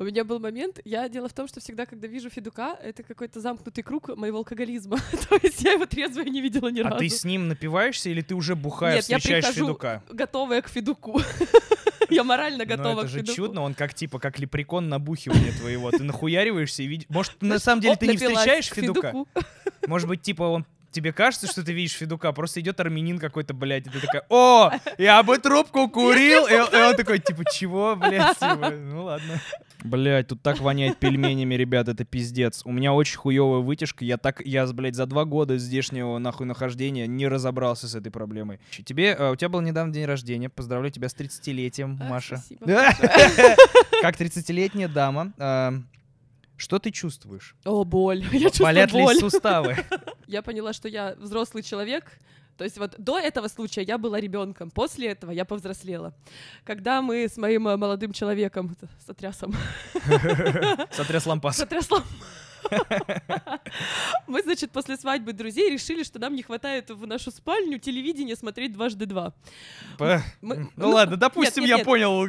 У меня был момент, я дело в том, что всегда, когда вижу Федука, это какой-то замкнутый круг моего алкоголизма. То есть я его трезвое не видела ни разу. А ты с ним напиваешься или ты уже бухая Нет, я встречаешь Федука? готовая к Федуку. Я морально Ну, готова это к же чудно, он как типа как лепрекон набухивания твоего. Ты нахуяриваешься и видишь. Может, на самом деле ты не встречаешь Федука? Может быть, типа он тебе кажется, что ты видишь Федука, просто идет армянин какой-то, блядь, и ты такая, о, я бы трубку курил, и, он- и он такой, типа, чего, блядь, типа, ну ладно. Блядь, тут так воняет пельменями, ребят, это пиздец. У меня очень хуевая вытяжка, я так, я, блядь, за два года здешнего нахуй нахождения не разобрался с этой проблемой. Тебе, э, у тебя был недавно день рождения, поздравляю тебя с 30-летием, А, Маша. Как 30-летняя дама, э, что ты чувствую? О, боль. Я чувствую Болят ли боль. суставы? Я поняла, что я взрослый человек. То есть вот до этого случая я была ребенком, после этого я повзрослела. Когда мы с моим э, молодым человеком, сотрясом, Сотряс лампас. сотрясла, мы, значит, после свадьбы друзей решили, что нам не хватает в нашу спальню телевидение смотреть дважды два. П- Мы- Ну ну, ладно, допустим, нет, я нет. понял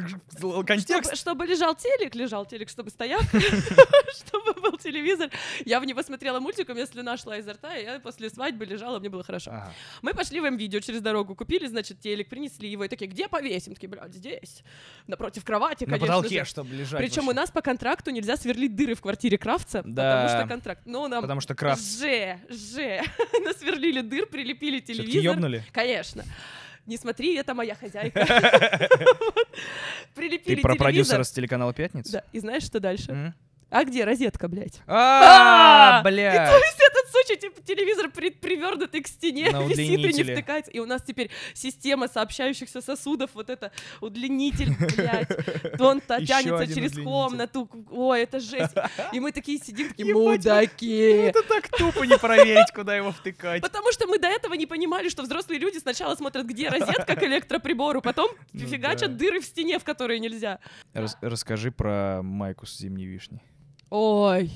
контекст. Чтобы, чтобы лежал телек, лежал телек, чтобы стоял, чтобы был телевизор. Я в него смотрела мультик, у меня слюна шла изо рта, и я после свадьбы лежала, мне было хорошо. Ага. Мы пошли в М-видео через дорогу, купили, значит, телек, принесли его, и такие, где повесим? Такие, блядь, здесь, напротив кровати, На конечно потолке, же. чтобы лежать. Причем у нас по контракту нельзя сверлить дыры в квартире Кравца, Да. Потому что контракт. Ну, нам Потому что крафт. Же, же. Насверлили дыр, прилепили телевизор. ёбнули? Конечно. Не смотри, это моя хозяйка. Прилепили Ты про телевизор. продюсера с телеканала «Пятница»? Да, и знаешь, что дальше? А где розетка, блядь? А, А! То блядь. есть этот сучий типа, телевизор при, привернутый к стене, На висит и не втыкается. И у нас теперь система сообщающихся сосудов, вот это удлинитель, блядь. Он та- Ещё тянется через комнату. Ой, это жесть. И мы такие сидим, такие, мудаки. Это так тупо не проверить, куда его втыкать. Потому что мы до этого не понимали, что взрослые люди сначала смотрят, где розетка к электроприбору, потом Ну фигачат дыры в стене, в которые нельзя. Рас- Расскажи про майку с зимней вишней. Ой.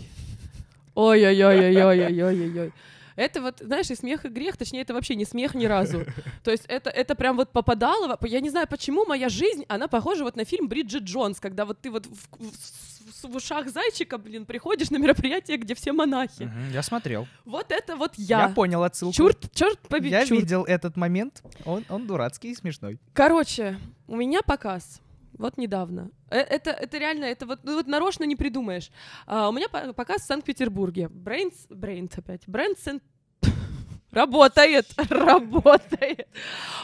Ой-ой-ой-ой-ой-ой-ой-ой. Это вот, знаешь, и смех, и грех, точнее, это вообще не смех ни разу. То есть это, это прям вот попадало, я не знаю, почему моя жизнь, она похожа вот на фильм Бриджит Джонс, когда вот ты вот в, в- в- ушах зайчика, блин, приходишь на мероприятие, где все монахи. Мгм, Я смотрел. Вот это вот я. понял отсылку. Чурт, черт побери. Я видел этот момент. Он, он дурацкий и смешной. Короче, у меня показ. Вот недавно. Э, Это, это реально, это вот, ну вот нарочно не придумаешь. А, у меня по- показ в Санкт-Петербурге. Брейнс, Брейнс опять. Бренд Сен- Работает, работает.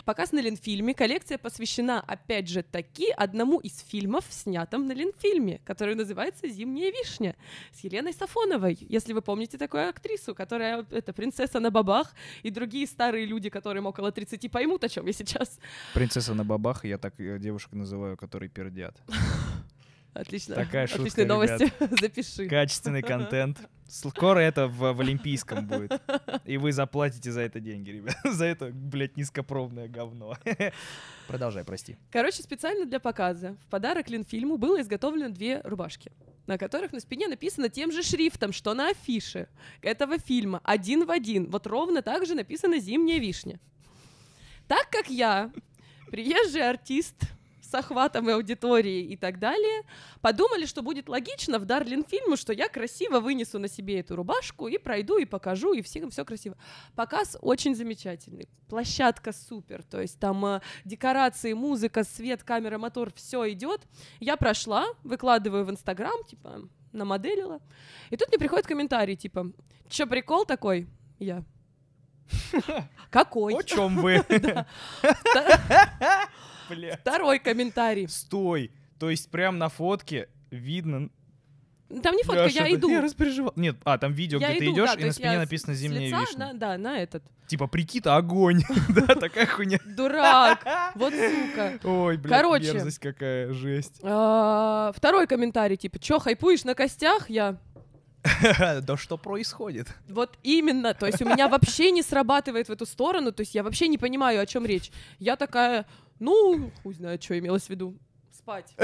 Показ на Ленфильме. Коллекция посвящена, опять же, таки одному из фильмов, снятым на Ленфильме, который называется «Зимняя вишня» с Еленой Сафоновой. Если вы помните такую актрису, которая, это, принцесса на бабах, и другие старые люди, которым около 30, поймут, о чем я сейчас. Принцесса на бабах, я так э, девушек называю, которые пердят. Отлично. Такая шутка, Отличные новости. Запиши. Качественный контент. Скоро это в, в Олимпийском будет. И вы заплатите за это деньги, ребят. За это, блядь, низкопробное говно. Продолжай, прости. Короче, специально для показа в подарок Ленфильму было изготовлено две рубашки, на которых на спине написано тем же шрифтом, что на афише этого фильма, один в один. Вот ровно так же написано «Зимняя вишня». Так как я, приезжий артист с охватом и аудиторией и так далее, подумали, что будет логично в дар Ленфильму, что я красиво вынесу на себе эту рубашку и пройду, и покажу, и всем все красиво. Показ очень замечательный. Площадка супер. То есть там э, декорации, музыка, свет, камера, мотор, все идет. Я прошла, выкладываю в Инстаграм, типа, намоделила. И тут мне приходит комментарий, типа, чё, прикол такой? Я. Какой? О чем вы? Вта- Бля. Второй комментарий. Стой. То есть прям на фотке видно... Там не фотка, я что-то- иду. Я распереживал. Нет, а, там видео, Я где ты иду, идешь, да, и на спине я написано «Зимняя лица вишня». на- да, на этот. Типа, прикита, огонь. Да, такая хуйня. Дурак. Вот сука. Ой, блядь, Короче. мерзость какая, жесть. А, Второй комментарий, типа, чё, хайпуешь на костях? Я, Да что происходит? вот именно, то есть у меня вообще не срабатывает в эту сторону, то есть я вообще не понимаю, о чем речь. Я такая, ну, хуй знает, что имелось в виду. спать.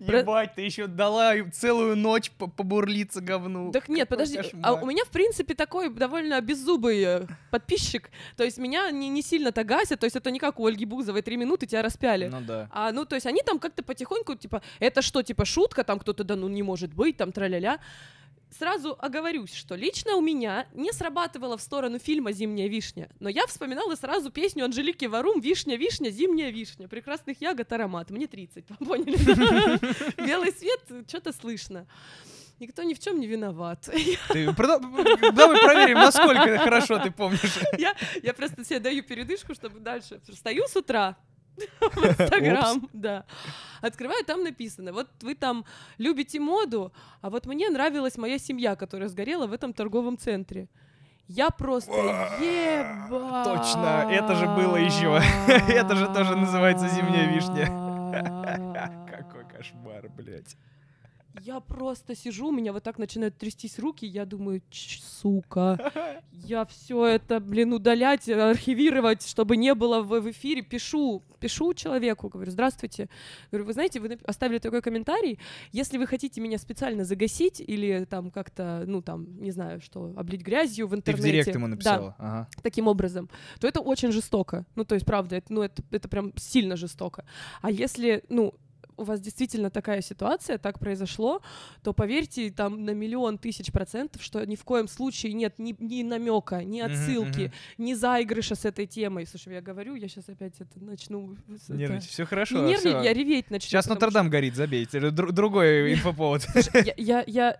Ебать, ты еще дала целую ночь по- побурлиться говну. Так нет, подожди, а у меня, в принципе, такой довольно беззубый э, подписчик, то есть меня не, не сильно-то гасят, то есть это не как у Ольги Бузовой, три минуты тебя распяли. Ну да. А, ну, то есть они там как-то потихоньку, типа, это что, типа, шутка, там кто-то, да, ну, не может быть, там, тра-ля-ля. Сразу оговорюсь, что лично у меня не срабатывало в сторону фильма «Зимняя вишня», но я вспоминала сразу песню Анжелики Варум «Вишня, вишня, зимняя вишня», прекрасных ягод аромат, мне 30, вы поняли? Белый свет, что-то слышно. Никто ни в чем не виноват. Ты Давай проверим, насколько хорошо ты помнишь. Я, я просто себе даю передышку, чтобы дальше. Встаю с утра в Инстаграм, да. Открываю, там написано, вот вы там любите моду, а вот мне нравилась моя семья, которая сгорела в этом торговом центре. Я просто еба. Точно, это же было ещё. Это же тоже называется «Зимняя вишня». Какой кошмар, блядь. Я просто сижу, у меня вот так начинают трястись руки, я думаю, «Ч, сука, я все это, блин, удалять, архивировать, чтобы не было в, в эфире. Пишу, пишу человеку, говорю, здравствуйте. Говорю, вы знаете, вы оставили такой комментарий, если вы хотите меня специально загасить или там как-то, ну там, не знаю, что, облить грязью в Ты в интернете. директ ему Да, написала. Ага. таким образом, то это очень жестоко. Ну, то есть, правда, это, ну, это, это прям сильно жестоко. А если, ну, у вас действительно такая ситуация, так произошло, то поверьте там на миллион тысяч процентов, что ни в коем случае нет ни, ни намека, ни отсылки, мгм. ни заигрыша с этой темой. Слушай, я говорю, я сейчас опять это начну... с- это- Нервничать. Все Не хорошо. нервничать, всё. я реветь начну. Сейчас Нотр-Дам горит, забейте. Дру- Другой инфоповод. что- я, я, я-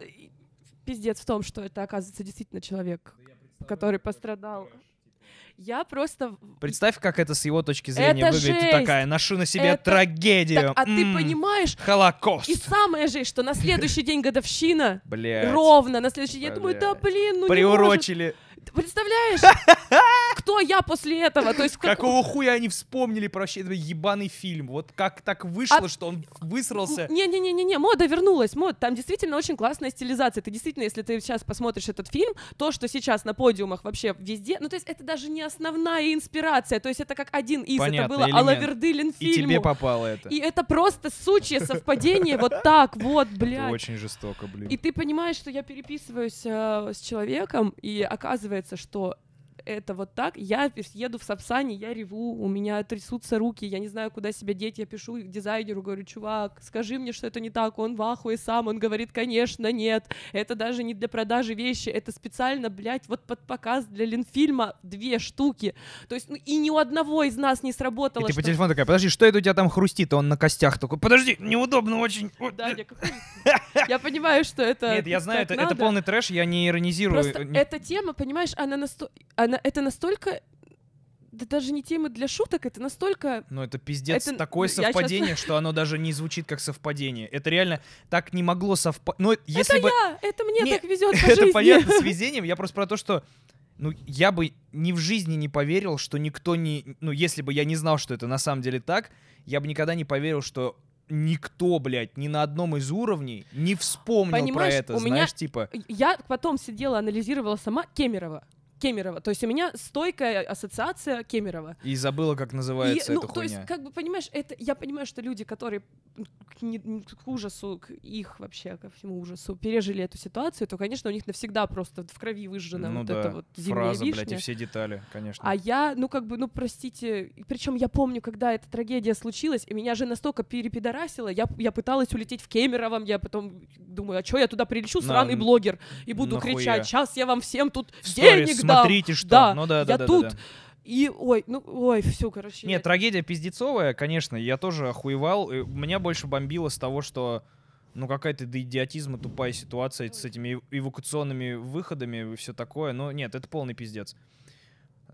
Пиздец в том, что это, оказывается, действительно человек, который пострадал. Я просто Представь, как это с его точки зрения Это выглядит. Ты жесть. такая, ношу на себе Это- трагедию. Так, а ты М, понимаешь, Холокост. и самое же, что на следующий день годовщина, Блядь. ровно на следующий день, я думаю, да блин, ну не может. Ты Представляешь? Кто я после этого? То есть как- Какого хуя они вспомнили про вообще этот ебаный фильм? Вот как так вышло, А- что он высрался? Не-не-не-не, мода вернулась, мод. Там действительно очень классная стилизация. Ты действительно, если ты сейчас посмотришь этот фильм, то, что сейчас на подиумах вообще везде, ну то есть это даже не основная инспирация, то есть это как один из, Понятно, это было. Алавердылин И тебе попало это. И это просто сучье совпадение, вот так вот, блядь. очень жестоко, блин. И ты понимаешь, что я переписываюсь э, с человеком, и оказывается, что это вот так. Я еду в Сапсане, я реву, у меня трясутся руки, я не знаю, куда себя деть. Я пишу дизайнеру, говорю, чувак, скажи мне, что это не так. Он в ахуе сам, он говорит, конечно, нет. Это даже не для продажи вещи, это специально, блядь, вот под показ для Ленфильма две штуки. То есть, ну, и ни у одного из нас не И сработало. ты по что- телефону такая, подожди, что это у тебя там хрустит? Он на костях такой, подожди, неудобно очень. Даня, какой- Я понимаю, что это... Нет, я знаю, это, это полный трэш, я не иронизирую. Просто эта тема, понимаешь, она, насто... она это настолько... Да даже не темы для шуток, это настолько... Ну, это пиздец Это- такое я совпадение, что оно даже не звучит как совпадение. Это реально так не могло совпасть. Ну, если это бы... я! Это мне Не, так везет по Это понятно с везением. Я просто про то, что ну, я бы ни в жизни не поверил, что никто не... Ну, если бы я не знал, что это на самом деле так, я бы никогда не поверил, что никто, блядь, ни на одном из уровней не вспомнил про Понимаешь, это, у меня- знаешь, типа... Я потом сидела, анализировала сама Кемерова. Кемерова. То есть у меня стойкая ассоциация Кемерова. И забыла, как называется И, ну, эта то хуйня. есть, как бы, понимаешь, это, я понимаю, что люди, которые к, не- к ужасу, к их вообще, ко всему ужасу, пережили эту ситуацию, то, конечно, у них навсегда просто в крови выжжена ну вот да, эта вот зимняя фраза, вишня. блядь, и все детали, конечно. А я, ну как бы, ну простите, причем я помню, когда эта трагедия случилась, и меня же настолько перепидорасило, я, я пыталась улететь в Кемерово, я потом думаю, а что я туда прилечу, На- сраный блогер, и буду нахуя? кричать, сейчас я вам всем тут В денег. Смотрите, что. Да, ну да, да, я да, да, тут. да. И, ой, ну, ой, все, короче. Нет, я- трагедия пиздецовая, конечно, я тоже охуевал. Меня больше бомбило с того, что ну какая-то до идиотизма тупая ситуация с этими эв- эвакуационными выходами и все такое. Но нет, это полный пиздец.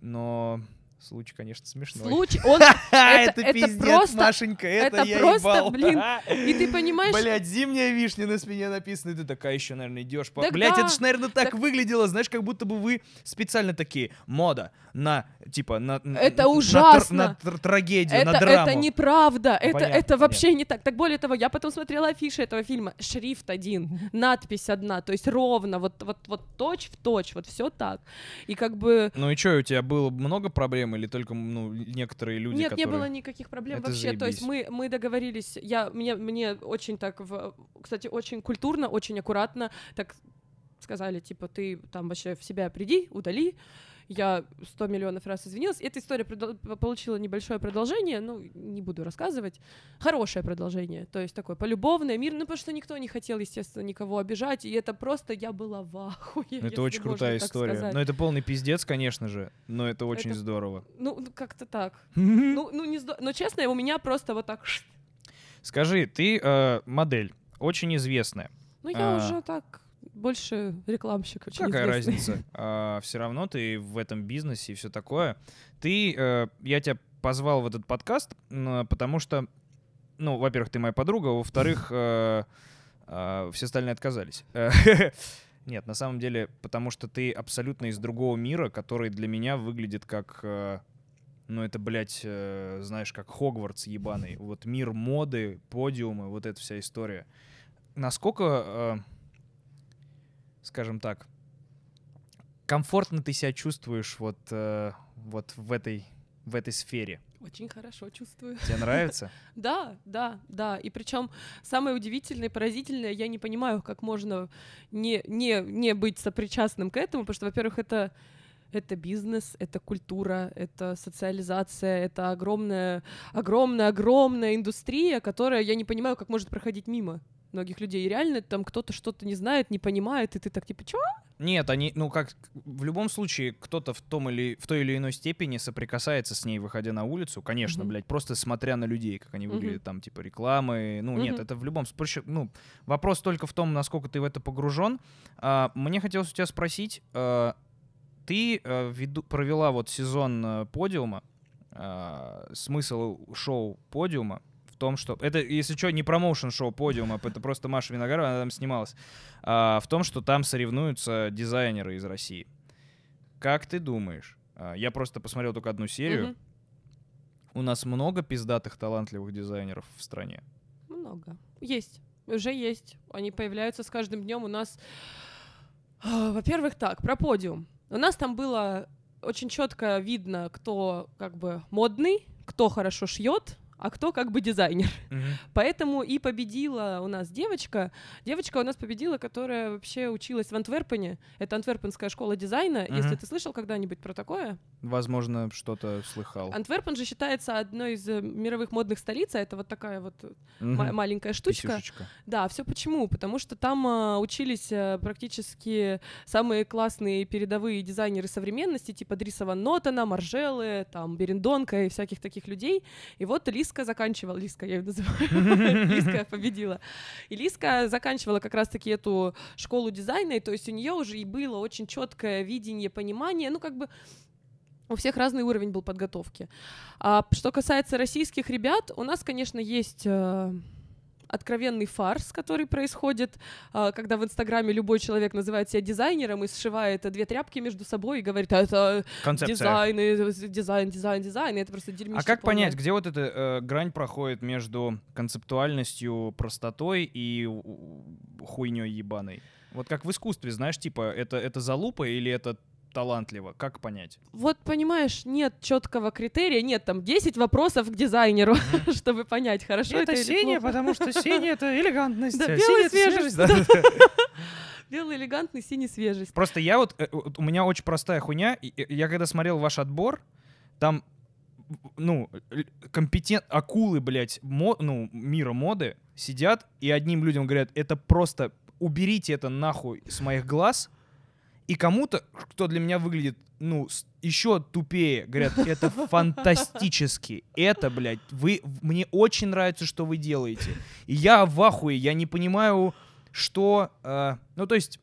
Но случай, конечно, смешной. Случай, он, это- пиздец, просто- Машенька, это, это я просто, ебал. блин, и ты понимаешь, Блять, зимняя вишня на спине написана, и ты такая еще, наверное, идешь. По... Да, это ж, наверное, так, так- выглядело, знаешь, как будто бы вы специально такие мода на типа на Это ужасно. на тр- трагедию, это, на драму. это неправда, это, понятно, это вообще не так. Так более того, я потом смотрела афиши этого фильма, шрифт один, надпись одна, то есть ровно, вот, вот, вот точь в точь, вот все так. И как бы Ну и что, у тебя было много проблем проблем или только ну, некоторые люди, Нет, которые... не было никаких проблем Это вообще. То есть заебись. мы, мы договорились, я, мне, мне очень так, в, кстати, очень культурно, очень аккуратно так сказали, типа, ты там вообще в себя приди, удали. Я сто миллионов раз извинилась. Эта история получила небольшое продолжение, ну, не буду рассказывать. Хорошее продолжение, то есть такое полюбовное, мирное, ну, потому что никто не хотел, естественно, никого обижать, и это просто, я была в ахуе, Ну, это очень крутая история. сказать. Но это полный пиздец, конечно же, но это очень Это- здорово. Ну, ну, как-то так. Ну, ну, не здо- Но честно, у меня просто вот так... Скажи, ты э, модель, очень известная. Ну, я А. уже так больше рекламщик. Очень Какая известный. разница? все равно ты в этом бизнесе и все такое. Ты, э, я тебя позвал в этот подкаст, потому что, ну, во-первых, ты моя подруга, во-вторых, э, э, все остальные отказались. Нет, на самом деле, потому что ты абсолютно из другого мира, который для меня выглядит как, э, ну, это, блядь, э, знаешь, как Хогвартс ебаный. Вот мир моды, подиумы, вот эта вся история. Насколько, э, скажем так, комфортно ты себя чувствуешь вот, э, вот в этой в этой сфере. Очень хорошо чувствую. Тебе нравится? Да, да, да. И причем самое удивительное и поразительное, я не понимаю, как можно не, не, не быть сопричастным к этому, потому что, во-первых, это это бизнес, это культура, это социализация, это огромная, огромная, огромная индустрия, которая, я не понимаю, как может проходить мимо многих людей. И реально там кто-то что-то не знает, не понимает, и ты так типа, чё? Нет, они, ну как, в любом случае, кто-то в том или в той или иной степени соприкасается с ней, выходя на улицу, конечно, Мгм. блядь, просто смотря на людей, как они Мгм. выглядят, там, типа, рекламы, ну, нет, Мгм. это в любом случае, ну, вопрос только в том, насколько ты в это погружен. А, мне хотелось у тебя спросить, а, ты а, веду- провела вот сезон а, подиума, а, смысл шоу подиума том, что... Это, если что, не промоушен шоу подиума, это просто Маша Виноградова, она там снималась. а, в том, что там соревнуются дизайнеры из России. Как ты думаешь? а, я просто посмотрел только одну серию. Мгм. У нас много пиздатых, талантливых дизайнеров в стране. Много. Есть. Уже есть. Они появляются с каждым днем. У нас, а, во-первых, так, про подиум. У нас там было очень четко видно, кто как бы модный, кто хорошо шьет, а кто как бы дизайнер. Поэтому и победила у нас девочка. Девочка у нас победила, которая вообще училась в Антверпене. Это Антверпенская школа дизайна. Мгм. Если ты слышал когда-нибудь про такое? Возможно, что-то слыхал. Антверпен же считается одной из э, мировых модных столиц, а это вот такая вот ма- маленькая штучка. Писюшечка. Да, все почему? Потому что там а, учились а, практически самые классные передовые дизайнеры современности, типа Дриса Ван Нотена, Маржелы, там, Берендонка и всяких таких людей. И вот Лиска заканчивала, Лиска я ее называю, Лиска победила. И Лиска заканчивала как раз-таки эту школу дизайна, и то есть у нее уже и было очень четкое видение, понимание, ну как бы у всех разный уровень был подготовки. А что касается российских ребят, у нас, конечно, есть э, откровенный фарс, который происходит, а, когда в Инстаграме любой человек называет себя дизайнером и сшивает две тряпки между собой и говорит, а это Концепция. дизайн, и дизайн, дизайн, дизайн, и это просто дерьмище А как полное. понять, где вот эта э, грань проходит между концептуальностью, простотой и хуйней ебаной? Вот как в искусстве, знаешь, типа, это, это залупа или это талантливо? Как понять? Вот, понимаешь, нет четкого критерия, нет там 10 вопросов к дизайнеру, чтобы понять, хорошо это, или плохо. потому что синий — это элегантность. Да, белый синий — это свежесть, да. Белый, элегантный, синий, свежесть. Просто я вот, э, вот у меня очень простая хуйня. и Я когда смотрел ваш отбор, там, ну, компетент, акулы, блядь, мо, ну, мира моды сидят и одним людям говорят, это просто уберите это нахуй с моих глаз. И кому-то, кто для меня выглядит, ну, еще тупее, говорят, это фантастически. Это, блядь, вы, мне очень нравится, что вы делаете. И я в ахуе, я не понимаю, что... э, ну, то есть,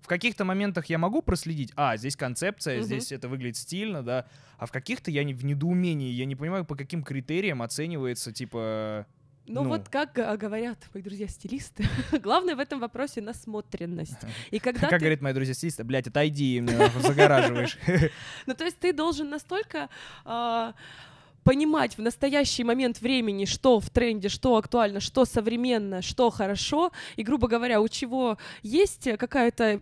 в каких-то моментах я могу проследить, а, здесь концепция, Мгм. здесь это выглядит стильно, да, а в каких-то я не, в недоумении, я не понимаю, по каким критериям оценивается, типа... Ну, Ну. вот как га- говорят мои друзья-стилисты, главное в этом вопросе насмотренность. И когда как ты... говорят мои друзья стилисты, блядь, отойди, меня загораживаешь. Ну, то есть ты должен настолько а, понимать в настоящий момент времени, что в тренде, что актуально, что современно, что хорошо, и, грубо говоря, у чего есть какая-то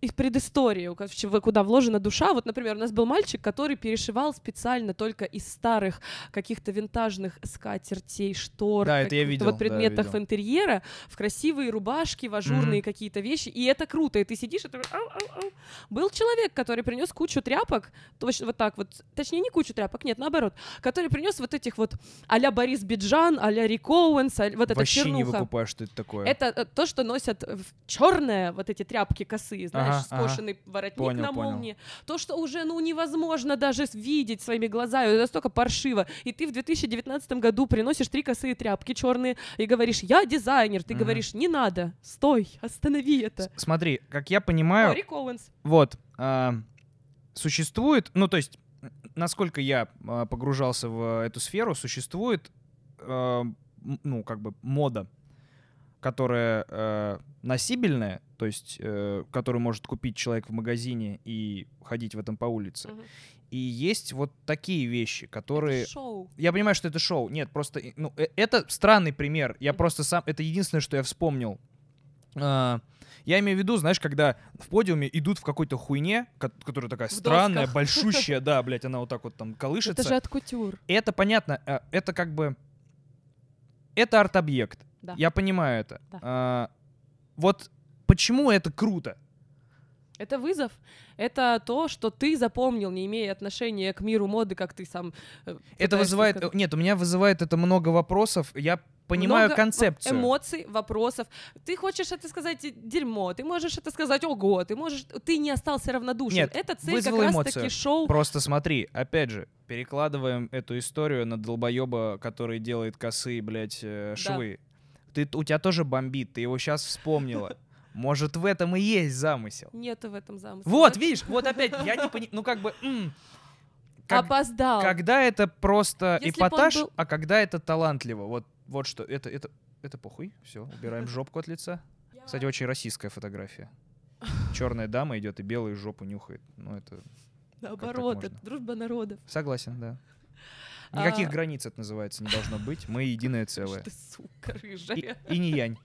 их предысторию, в куда вложена душа. Вот, например, у нас был мальчик, который перешивал специально только из старых каких-то винтажных скатертей, штор, Да, это я видел, вот да, предметов видел. интерьера в красивые рубашки, в ажурные Мгм. какие-то вещи. И это круто. И ты сидишь и ау. Был человек, который принес кучу тряпок, точно вот так вот, точнее, не кучу тряпок, нет, наоборот, который принес вот этих вот а-ля Борис Биджан, а-ля Рик Оуэнс, а- вот Вообще не чернуха. выкупаю, что это такое. Это э, то, что носят черные вот эти тряпки косые, знаешь, Ага. скошенный воротник Понял, на понял. молнии. То, что уже ну невозможно даже видеть своими глазами, это настолько паршиво. И ты в 2019 году приносишь три косые тряпки черные и говоришь, я дизайнер. Ты Мгм. говоришь, не надо, стой, останови это. С- Смотри, как я О, понимаю, Рик Оуэнс. вот, а, существует, ну, то есть, насколько я а, погружался в эту сферу, существует, м, ну, как бы мода, которая э, носибельная, то есть, э, которую может купить человек в магазине и ходить в этом по улице. Мгм. И есть вот такие вещи, которые... Шоу. Я понимаю, что это шоу. Нет, просто, ну, э, это странный пример. Я просто сам, это единственное, что я вспомнил. А, Я имею в виду, знаешь, когда в подиуме идут в какой-то хуйне, ко- которая такая В странная, досках. большущая, да, блядь, она вот так вот там колышется. Это же от кутюр. Это понятно, э, это как бы... Это арт-объект. Да. Я понимаю это. Да. А, Вот почему это круто? Это вызов. Это то, что ты запомнил, не имея отношения к миру моды, как ты сам. э, Это вызывает... сказать. Нет, у меня вызывает это много вопросов. Я понимаю Много концепцию. эмоций, вопросов. Ты хочешь это сказать э, дерьмо, ты можешь это сказать ого, ты можешь, ты не остался равнодушен. Нет, это цель как раз эмоцию. таки шоу. Просто смотри, опять же, перекладываем эту историю на долбоеба, который делает косые, блядь, э, Да. швы. Ты, у тебя тоже бомбит, ты его сейчас вспомнила. Может, в этом и есть замысел. Нету в этом замысла. Вот, видишь, вот опять, я не понимаю, ну как бы... как- Опоздал. когда это просто Если эпатаж, был- а когда это талантливо. Вот, вот что, это, это, это похуй, все, убираем жопку от лица. Кстати, очень российская фотография. Черная дама идет и белую жопу нюхает. Ну, это Наоборот, это дружба народов. Согласен, да. Никаких А. границ это называется не должно быть. Мы единое целое. Ты сука И, рыжая. и не янь.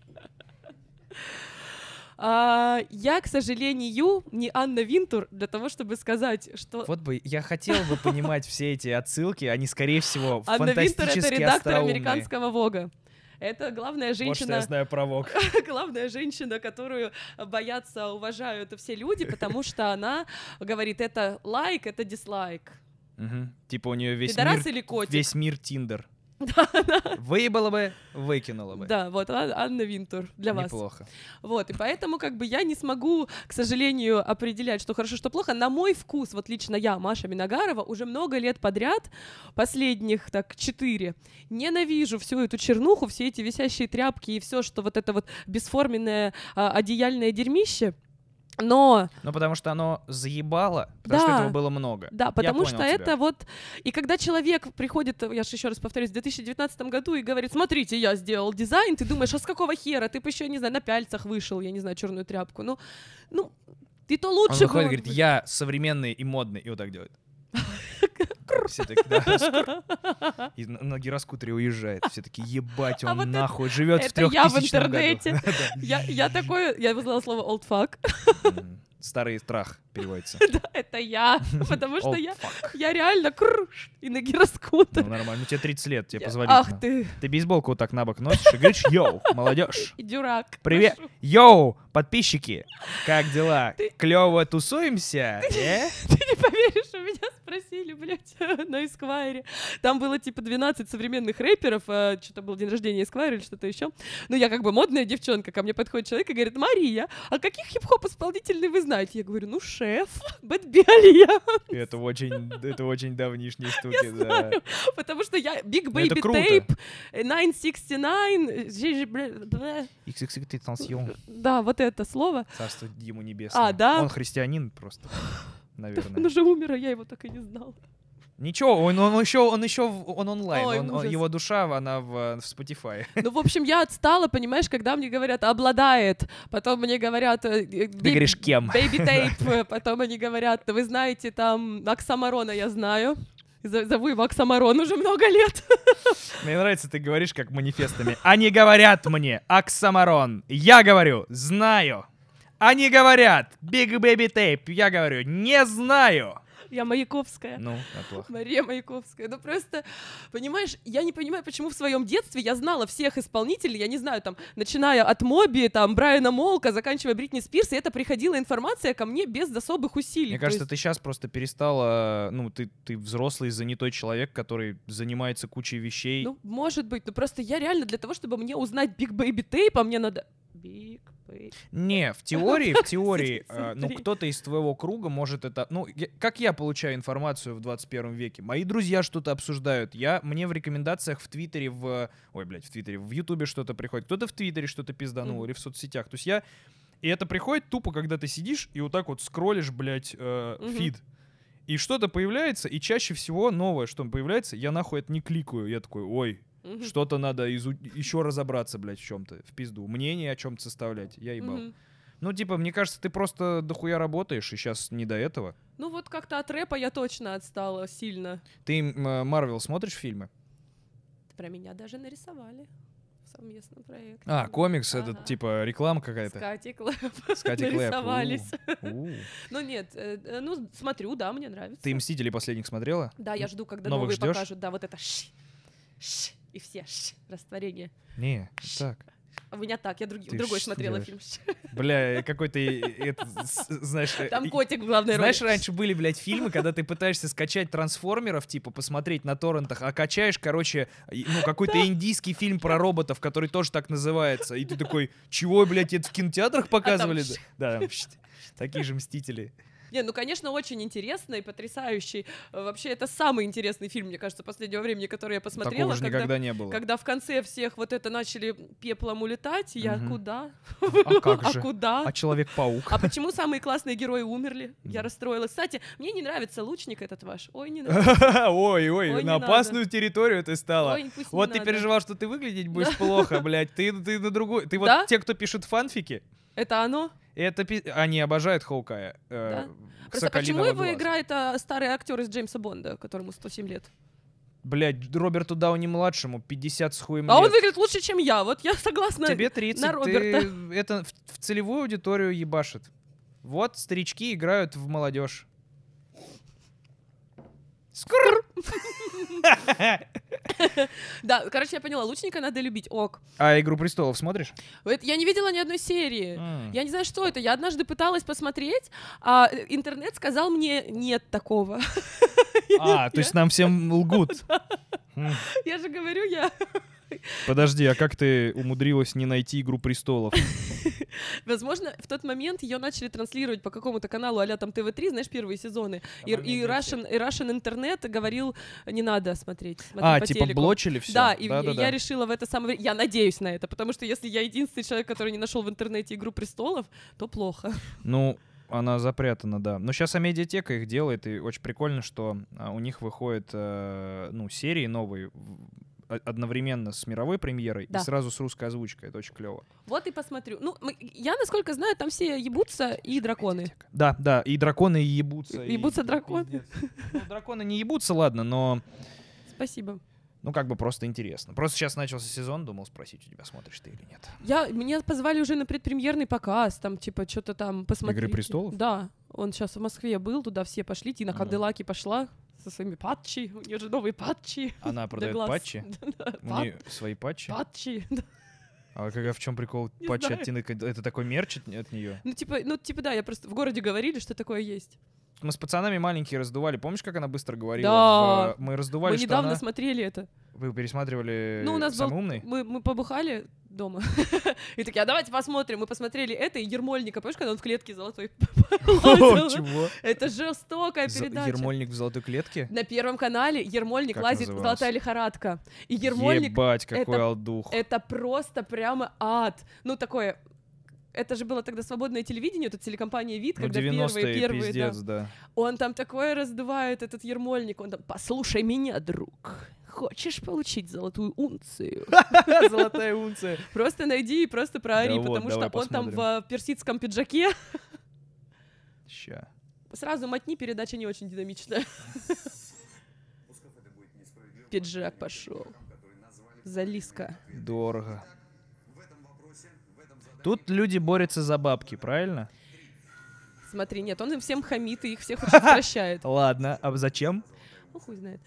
А, я, к сожалению, не Анна Винтур для того, чтобы сказать, что Вот бы я хотел бы понимать все эти отсылки, они, скорее всего, Анна Винтур — это редактор американского Вога. Это главная Вот что я женщина, знаю про Вог. главная женщина, которую боятся, уважают все люди, потому что она говорит, это лайк, это дизлайк. Мгм. Типа у нее весь Пидорас мир, или котик? весь мир Тиндер. Выебала бы, выкинула бы. Да, вот Анна Винтур для вас. Неплохо. Вот, и поэтому как бы я не смогу, к сожалению, определять, что хорошо, что плохо. На мой вкус, вот лично я, Маша Миногарова, уже много лет подряд, последних так четыре, ненавижу всю эту чернуху, все эти висящие тряпки и все, что вот это вот бесформенное а, одеяльное дерьмище. Но, Ну, потому что оно заебало, потому что Да. этого было много. да, Я потому понял что тебя. это вот... И когда человек приходит, я же еще раз повторюсь, в 2019 году и говорит, смотрите, я сделал дизайн, ты думаешь, а с какого хера? Ты бы еще, не знаю, на пяльцах вышел, я не знаю, черную тряпку. Ну, ну, и то Он лучше выходит и было говорит, я современный и модный, и вот так делает. Все такие, да, и на, гироскутере уезжает. Все такие, ебать, А он вот это- нахуй живет в это я в 3000 году. интернете. Я, я такое, я вызвала слово old fuck, Старый страх переводится. да, это я, потому что я, я реально круш и на Ну, гироскутер. нормально. Ну, тебе 30 лет, тебе позволительно. Ах ты, Ты бейсболку вот так на бок носишь и говоришь, йоу, молодежь. и дурак. Привет. Прошу. Йоу, подписчики, как дела? Ты- Клево тусуемся? э? Ты не поверишь, у меня спросили, блядь, на Эсквайре. Там было типа 12 современных рэперов, а, что-то был день рождения Эсквайра или что-то еще. Ну, я как бы модная девчонка, ко мне подходит человек и говорит, Мария, а каких хип-хоп исполнителей вы знаете? Я говорю, ну, шеф, Бэтбелия. Это очень, это очень давнишние штуки, да. знаю. Потому что я Big Ну, Baby. Tape, э, 969, э, жи- жи- бля- бля. XXX да, вот это слово. Царство ему небесное. А, да? Он христианин просто, Он наверное. уже умер, а я его так и не знала. Ничего, он, он еще, он еще, он онлайн, Ой, он- он- его душа, она в, в Spotify. Ну, в общем, я отстала, понимаешь, когда мне говорят «обладает», потом мне говорят... э, э, Ты «бей- говоришь, кем? Baby Tape, э, потом они говорят, вы знаете, там, Оксамарона я знаю. Зову его Оксамарон уже много лет. Мне нравится, ты говоришь как манифестами. Они говорят мне, Оксамарон. Я говорю, знаю. Они говорят, Big Baby Tape. Я говорю, не знаю. Я Маяковская. Ну, неплохо. Мария Маяковская. Ну просто, понимаешь, я не понимаю, почему в своем детстве я знала всех исполнителей, я не знаю, там, начиная от Моби, там, Брайана Молка, заканчивая Бритни Спирс, и это приходила информация ко мне без особых усилий. Мне кажется, есть- ты сейчас просто перестала, ну, ты, ты взрослый, занятой человек, который занимается кучей вещей. Ну, может быть, но просто я реально для того, чтобы мне узнать Big Baby Tape, а мне надо... Big Baby... Не, в теории, в теории, э, ну, кто-то из твоего круга может это... Ну, как я получаю информацию в 21 веке? Мои друзья что-то обсуждают. Я, мне в рекомендациях в Твиттере, в... Ой, блядь, в Твиттере, в Ютубе что-то приходит. Кто-то в Твиттере что-то пизданул или в соцсетях. То есть я... И это приходит тупо, когда ты сидишь и вот так вот скроллишь, блядь, э, фид. И что-то появляется, и чаще всего новое, что появляется, я нахуй это не кликаю. Я такой, ой, Мгм. что-то надо еще разобраться, блядь, в чем-то, в пизду. Мнение о чем-то составлять. Я ебал. Мгм. Ну, типа, мне кажется, ты просто дохуя работаешь, и сейчас не до этого. Ну вот как-то от рэпа я точно отстала сильно. Ты м, Марвел смотришь фильмы? Про меня даже нарисовали в совместном проекте. А, комикс, Ага. этот, типа, реклама какая-то. Катей Клэп С Катей Клэп. нарисовались. Ну нет, э, э, ну смотрю, да, мне нравится. Ты «Мстителей» последних смотрела? Да, я жду, когда Новых покажут. Да, вот это и все ш, растворение. Не, так. А у меня так, я други- Ты другой смотрела делаешь? фильм. Ш. Бля, какой-то, знаешь... э, Там котик в главной Знаешь, роли. раньше были, блядь, фильмы, когда ты пытаешься скачать трансформеров, типа, посмотреть на торрентах, а качаешь, короче, ну, какой-то индийский фильм про роботов, который тоже так называется. И ты такой, чего, блядь, это в кинотеатрах показывали? Да, там, пш, такие же «Мстители». Не, ну, конечно, очень интересно и потрясающий. Э, Вообще, это самый интересный фильм, мне кажется, последнего времени, который я посмотрела. Такого когда- никогда не было. Когда в конце всех вот это начали пеплом улетать, я Мгм. куда? А как А же? куда? А Человек-паук? А почему самые классные герои умерли? Я расстроилась. Кстати, мне не нравится лучник этот ваш. Ой, не нравится. Ой, ой, на опасную территорию ты стала. Вот ты переживал, что ты выглядеть будешь плохо, блядь. Ты, на другой. Ты вот те, кто пишет фанфики, Это оно? это пи- они обожают Хоукая. э, Просто почему Соколиного его глаза. играет а, старый актер из Джеймса Бонда, которому 107 лет? Блядь, Роберту Дауни младшему 50 с хуем А он лет. выглядит лучше, чем я. Вот я согласна. Тебе 30, на ты Роберта. это в, в целевую аудиторию ебашит. Вот старички играют в молодежь. Скр! Да, короче, я поняла, лучника надо любить. Ок. А Игру престолов смотришь? Я не видела ни одной серии. Я не знаю, что это. Я однажды пыталась посмотреть, а э, интернет сказал мне нет такого. А, то есть нам всем лгут. М. Я же говорю, я Подожди, а как ты умудрилась не найти Игру престолов? Возможно, в тот момент ее начали транслировать по какому-то каналу а там ТВ-3, знаешь, первые сезоны. И, и, Russian, и Russian интернет говорил, не надо смотреть. А, по типа телеку». блочили все? Да, и я- я решила в это самое время... Я надеюсь на это, потому что если я единственный человек, который не нашел в интернете «Игру престолов», то плохо. Ну, она запрятана, да. Но сейчас Амедиатека их делает, и очень прикольно, что а, у них выходят э, ну, серии новые одновременно с мировой премьерой Да. и сразу с русской озвучкой. Это очень клево. Вот и посмотрю. Ну, мы- я, насколько знаю, там все ебутся и драконы. Да, да, и драконы ебутся. и- Ебутся драконы? Пиздец. Ну, драконы не ебутся, ладно, но Спасибо. ну как бы просто интересно. Просто сейчас начался сезон, думал спросить у тебя, смотришь ты или нет. Я, меня позвали уже на предпремьерный показ, там, типа, что-то там посмотреть. «Игры престолов»? Да. Он сейчас в Москве был, туда все пошли. Тина Ага. Канделаки пошла со своими патчи. У нее же новые патчи. Она продает патчи? У нее свои патчи? Патчи. А как, в чем прикол Не патчи знаю. от Тины? Это такой мерч от, от нее? Ну, типа, ну, типа, да, я просто в городе говорили, что такое есть. Мы с пацанами маленькие раздували. Помнишь, как она быстро говорила? Да. В- Мы раздували, Мы что недавно она... смотрели это. Вы пересматривали Ну, у нас был- «Самый умный»? Мы, мы побухали дома. И такие, а давайте посмотрим. Мы посмотрели это и Ермольника. Помнишь, когда он в клетке золотой? Чего? Это жестокая передача. Ермольник в золотой клетке? На Первом канале Ермольник лазит? «Золотая лихорадка». И Ермольник Ебать, какой алдух. Это просто прямо ад. Ну, такое... Это же было тогда свободное телевидение, это телекомпания «Вид», Ну, когда первые, 90-е, первые, да. пиздец, да. Он там такое раздувает, этот Ермольник. Он там, послушай меня, друг. Хочешь получить золотую унцию? Золотая унция. Просто найди и просто проори, Да потому что он там в персидском пиджаке. Ща. Сразу мотни, передача не очень динамичная. Пиджак пошел. Залиска. Дорого. Тут люди борются за бабки, правильно? Смотри, нет, он им всем хамит и их всех очень прощает. Ладно, а зачем? Ну, хуй знает.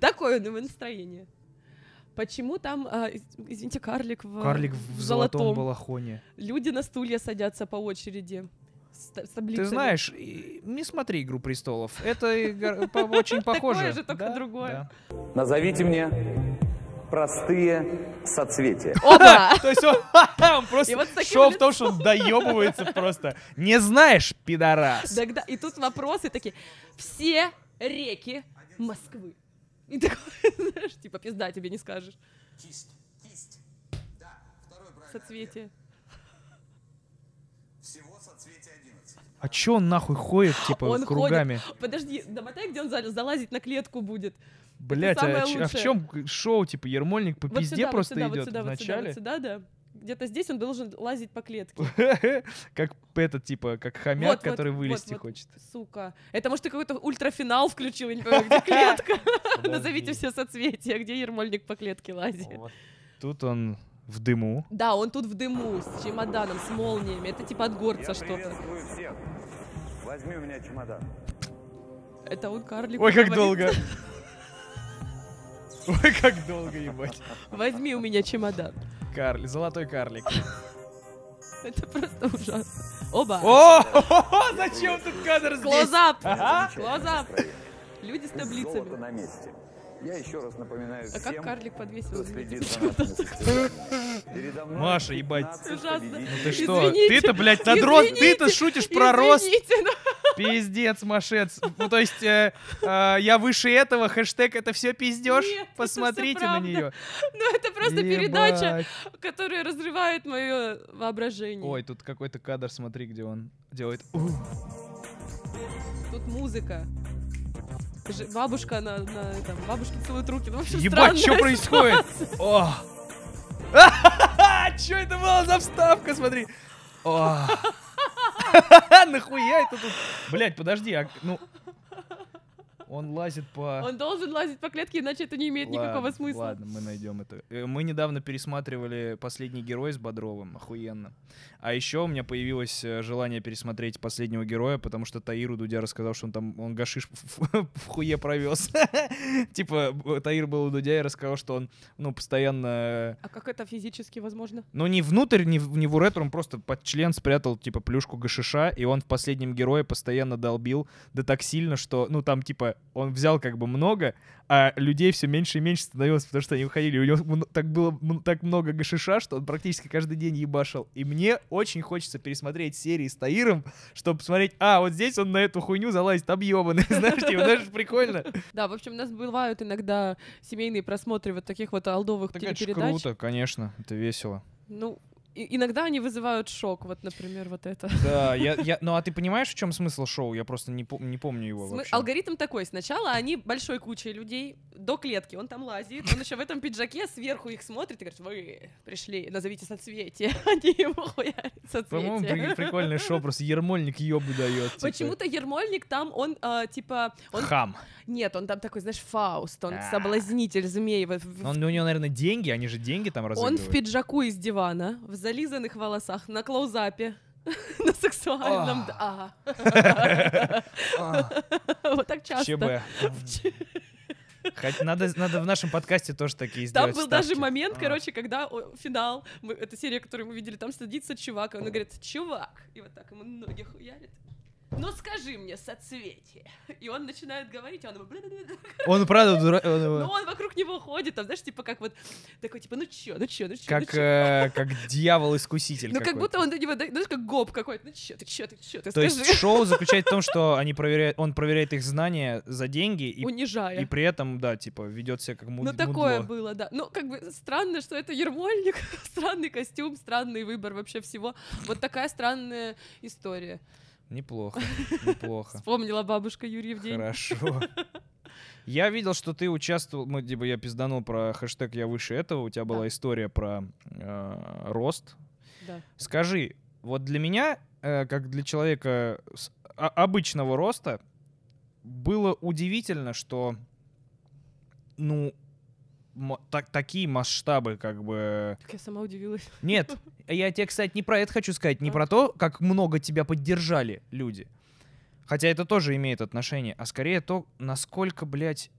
Такое у него настроение. Почему там, а, из- извините, карлик в, Карлик в золотом балахоне. Люди на стулья садятся по очереди. С, с Ты знаешь, и- не смотри «Игру престолов». Это очень похоже. же, только другое. Назовите мне простые соцветия. Опа! То есть он, он просто вот шоу в том, что он доебывается просто. Не знаешь, пидорас. Тогда, и тут вопросы такие. Все реки Москвы. И такой, знаешь, типа, пизда тебе не скажешь. Соцветие. А чё он нахуй ходит, типа, Он кругами? Подожди, домотай, где он за- залазить на клетку будет. Блять, а, а в чем шоу, типа, Ермольник по Вот пизде сюда, вот просто сюда, вот идет сюда, в вот сюда, вот начале? сюда, да. Где-то здесь он должен лазить по клетке. Как этот, типа, как хомяк, Вот, вот, который вот, вылезти вот. хочет. Сука. Это может ты какой-то ультрафинал включил, я не понимаю, где клетка. Назовите все соцветия, где Ермольник по клетке лазит. Тут он в дыму. Да, он тут в дыму, с чемоданом, с молниями. Это типа от горца что-то. приветствую всех. Возьми у меня чемодан. Это он карлик. Ой, как говорит, долго. Ой, как долго, ебать. Возьми у меня чемодан. Карли, золотой карлик. Это просто ужасно. Оба. О, зачем тут кадр здесь? Клозап. Клозап. Люди с таблицами. на месте. Я еще раз напоминаю А как карлик подвесил? кто следит за нашими состязаниями. Передо мной Маша, ебать. 15 Ужасно. победителей. Ты что? Ты-то, блядь, над рост, ты-то шутишь про рост. Пиздец, Машец. Ну, то есть, э, э, я выше этого, хэштег это все пиздешь? Нет, это Посмотрите на нее. Ну, это просто передача, которая разрывает мое воображение. Ой, тут какой-то кадр, смотри, где он делает. Тут музыка. Бабушка на, на там, бабушки целуют руки. Ну, в общем, Ебать, что происходит? О! Что это была за вставка, смотри? О! Нахуя это тут? Блять, подожди, а, ну... Он лазит по... Он должен лазить по клетке, иначе это не имеет никакого Ладно, смысла. Ладно, мы найдем это. Э, Мы недавно пересматривали «Последний герой» с Бодровым, охуенно. А еще у меня появилось э, желание пересмотреть «Последнего героя», потому что Таиру Дудя рассказал, что он там, он гашиш в, хуе провез. Типа, э, Таир был у Дудя и рассказал, что он, ну, постоянно... А как это физически возможно? Ну, не внутрь, не в, не в уретру, он просто под член спрятал, типа, плюшку гашиша, и он в «Последнем герое» постоянно долбил, да так сильно, что, ну, там, типа, он взял как бы много, а людей все меньше и меньше становилось, потому что они уходили. У него так было так много гашиша, что он практически каждый день ебашил. И мне очень хочется пересмотреть серии с Таиром, чтобы посмотреть, а, вот здесь он на эту хуйню залазит объебанный, знаешь, типа, знаешь, прикольно. Да, в общем, у нас бывают иногда семейные просмотры вот таких вот олдовых Так это телепередач. круто, конечно, это весело. Ну, и- иногда они вызывают шок, вот, например, вот это. Да, я, я, ну а ты понимаешь, в чем смысл шоу? Я просто не, пом- не помню его Смы- вообще. Алгоритм такой. Сначала они большой кучей людей до клетки, он там лазит, он еще в этом пиджаке сверху их смотрит и говорит, вы пришли, назовите соцветие. Они ему хуярят По-моему, при- соцветие. прикольное шоу, просто Ермольник ёбу дает. типа. Почему-то Ермольник там, он, а, типа, он... Хам. Нет, он там такой, знаешь, Фауст, он А. соблазнитель змей. Он, у него, наверное, деньги, они же деньги там Он разыгрывают. в пиджаку из дивана, в зализанных волосах, на клоузапе, на сексуальном... А. да. А, Вот так часто. ЧБ. Хоть надо, надо в нашем подкасте тоже такие Там сделать был даже момент, А. короче, когда о, финал, мы, это серия, которую мы видели, там садится чувак, и он говорит, чувак, и вот так ему ноги хуярит. Ну скажи мне соцветие. И он начинает говорить, он. Он правда дура... Ну он вокруг него ходит, там, знаешь, типа как вот, такой, типа, ну чё, ну чё, ну чё, ну Как, чё?» э, как дьявол-искуситель Ну как будто он до него, знаешь, как гоп какой-то, ну чё, ты чё, ты чё, ты То скажи. есть шоу заключается в том, что они проверяют, он проверяет их знания за деньги и, Унижая. и при этом, да, типа, ведет себя как муд- Ну такое мудло. было, да. Ну как бы странно, что это Ермольник, странный костюм, странный выбор вообще всего. Вот такая странная история. Неплохо, неплохо. Вспомнила бабушка Юрьев день. Хорошо. Я видел, что ты участвовал, мы, типа, я пизданул про хэштег «Я выше этого», у тебя была Да. история про э, рост. Да. Скажи, вот для меня, э, как для человека с а- обычного роста, было удивительно, что, ну, так- такие масштабы, как бы... Так я сама удивилась. Нет, я тебе, кстати, не про это хочу сказать, не А? про то, как много тебя поддержали люди. Хотя это тоже имеет отношение, а скорее то, насколько, блядь,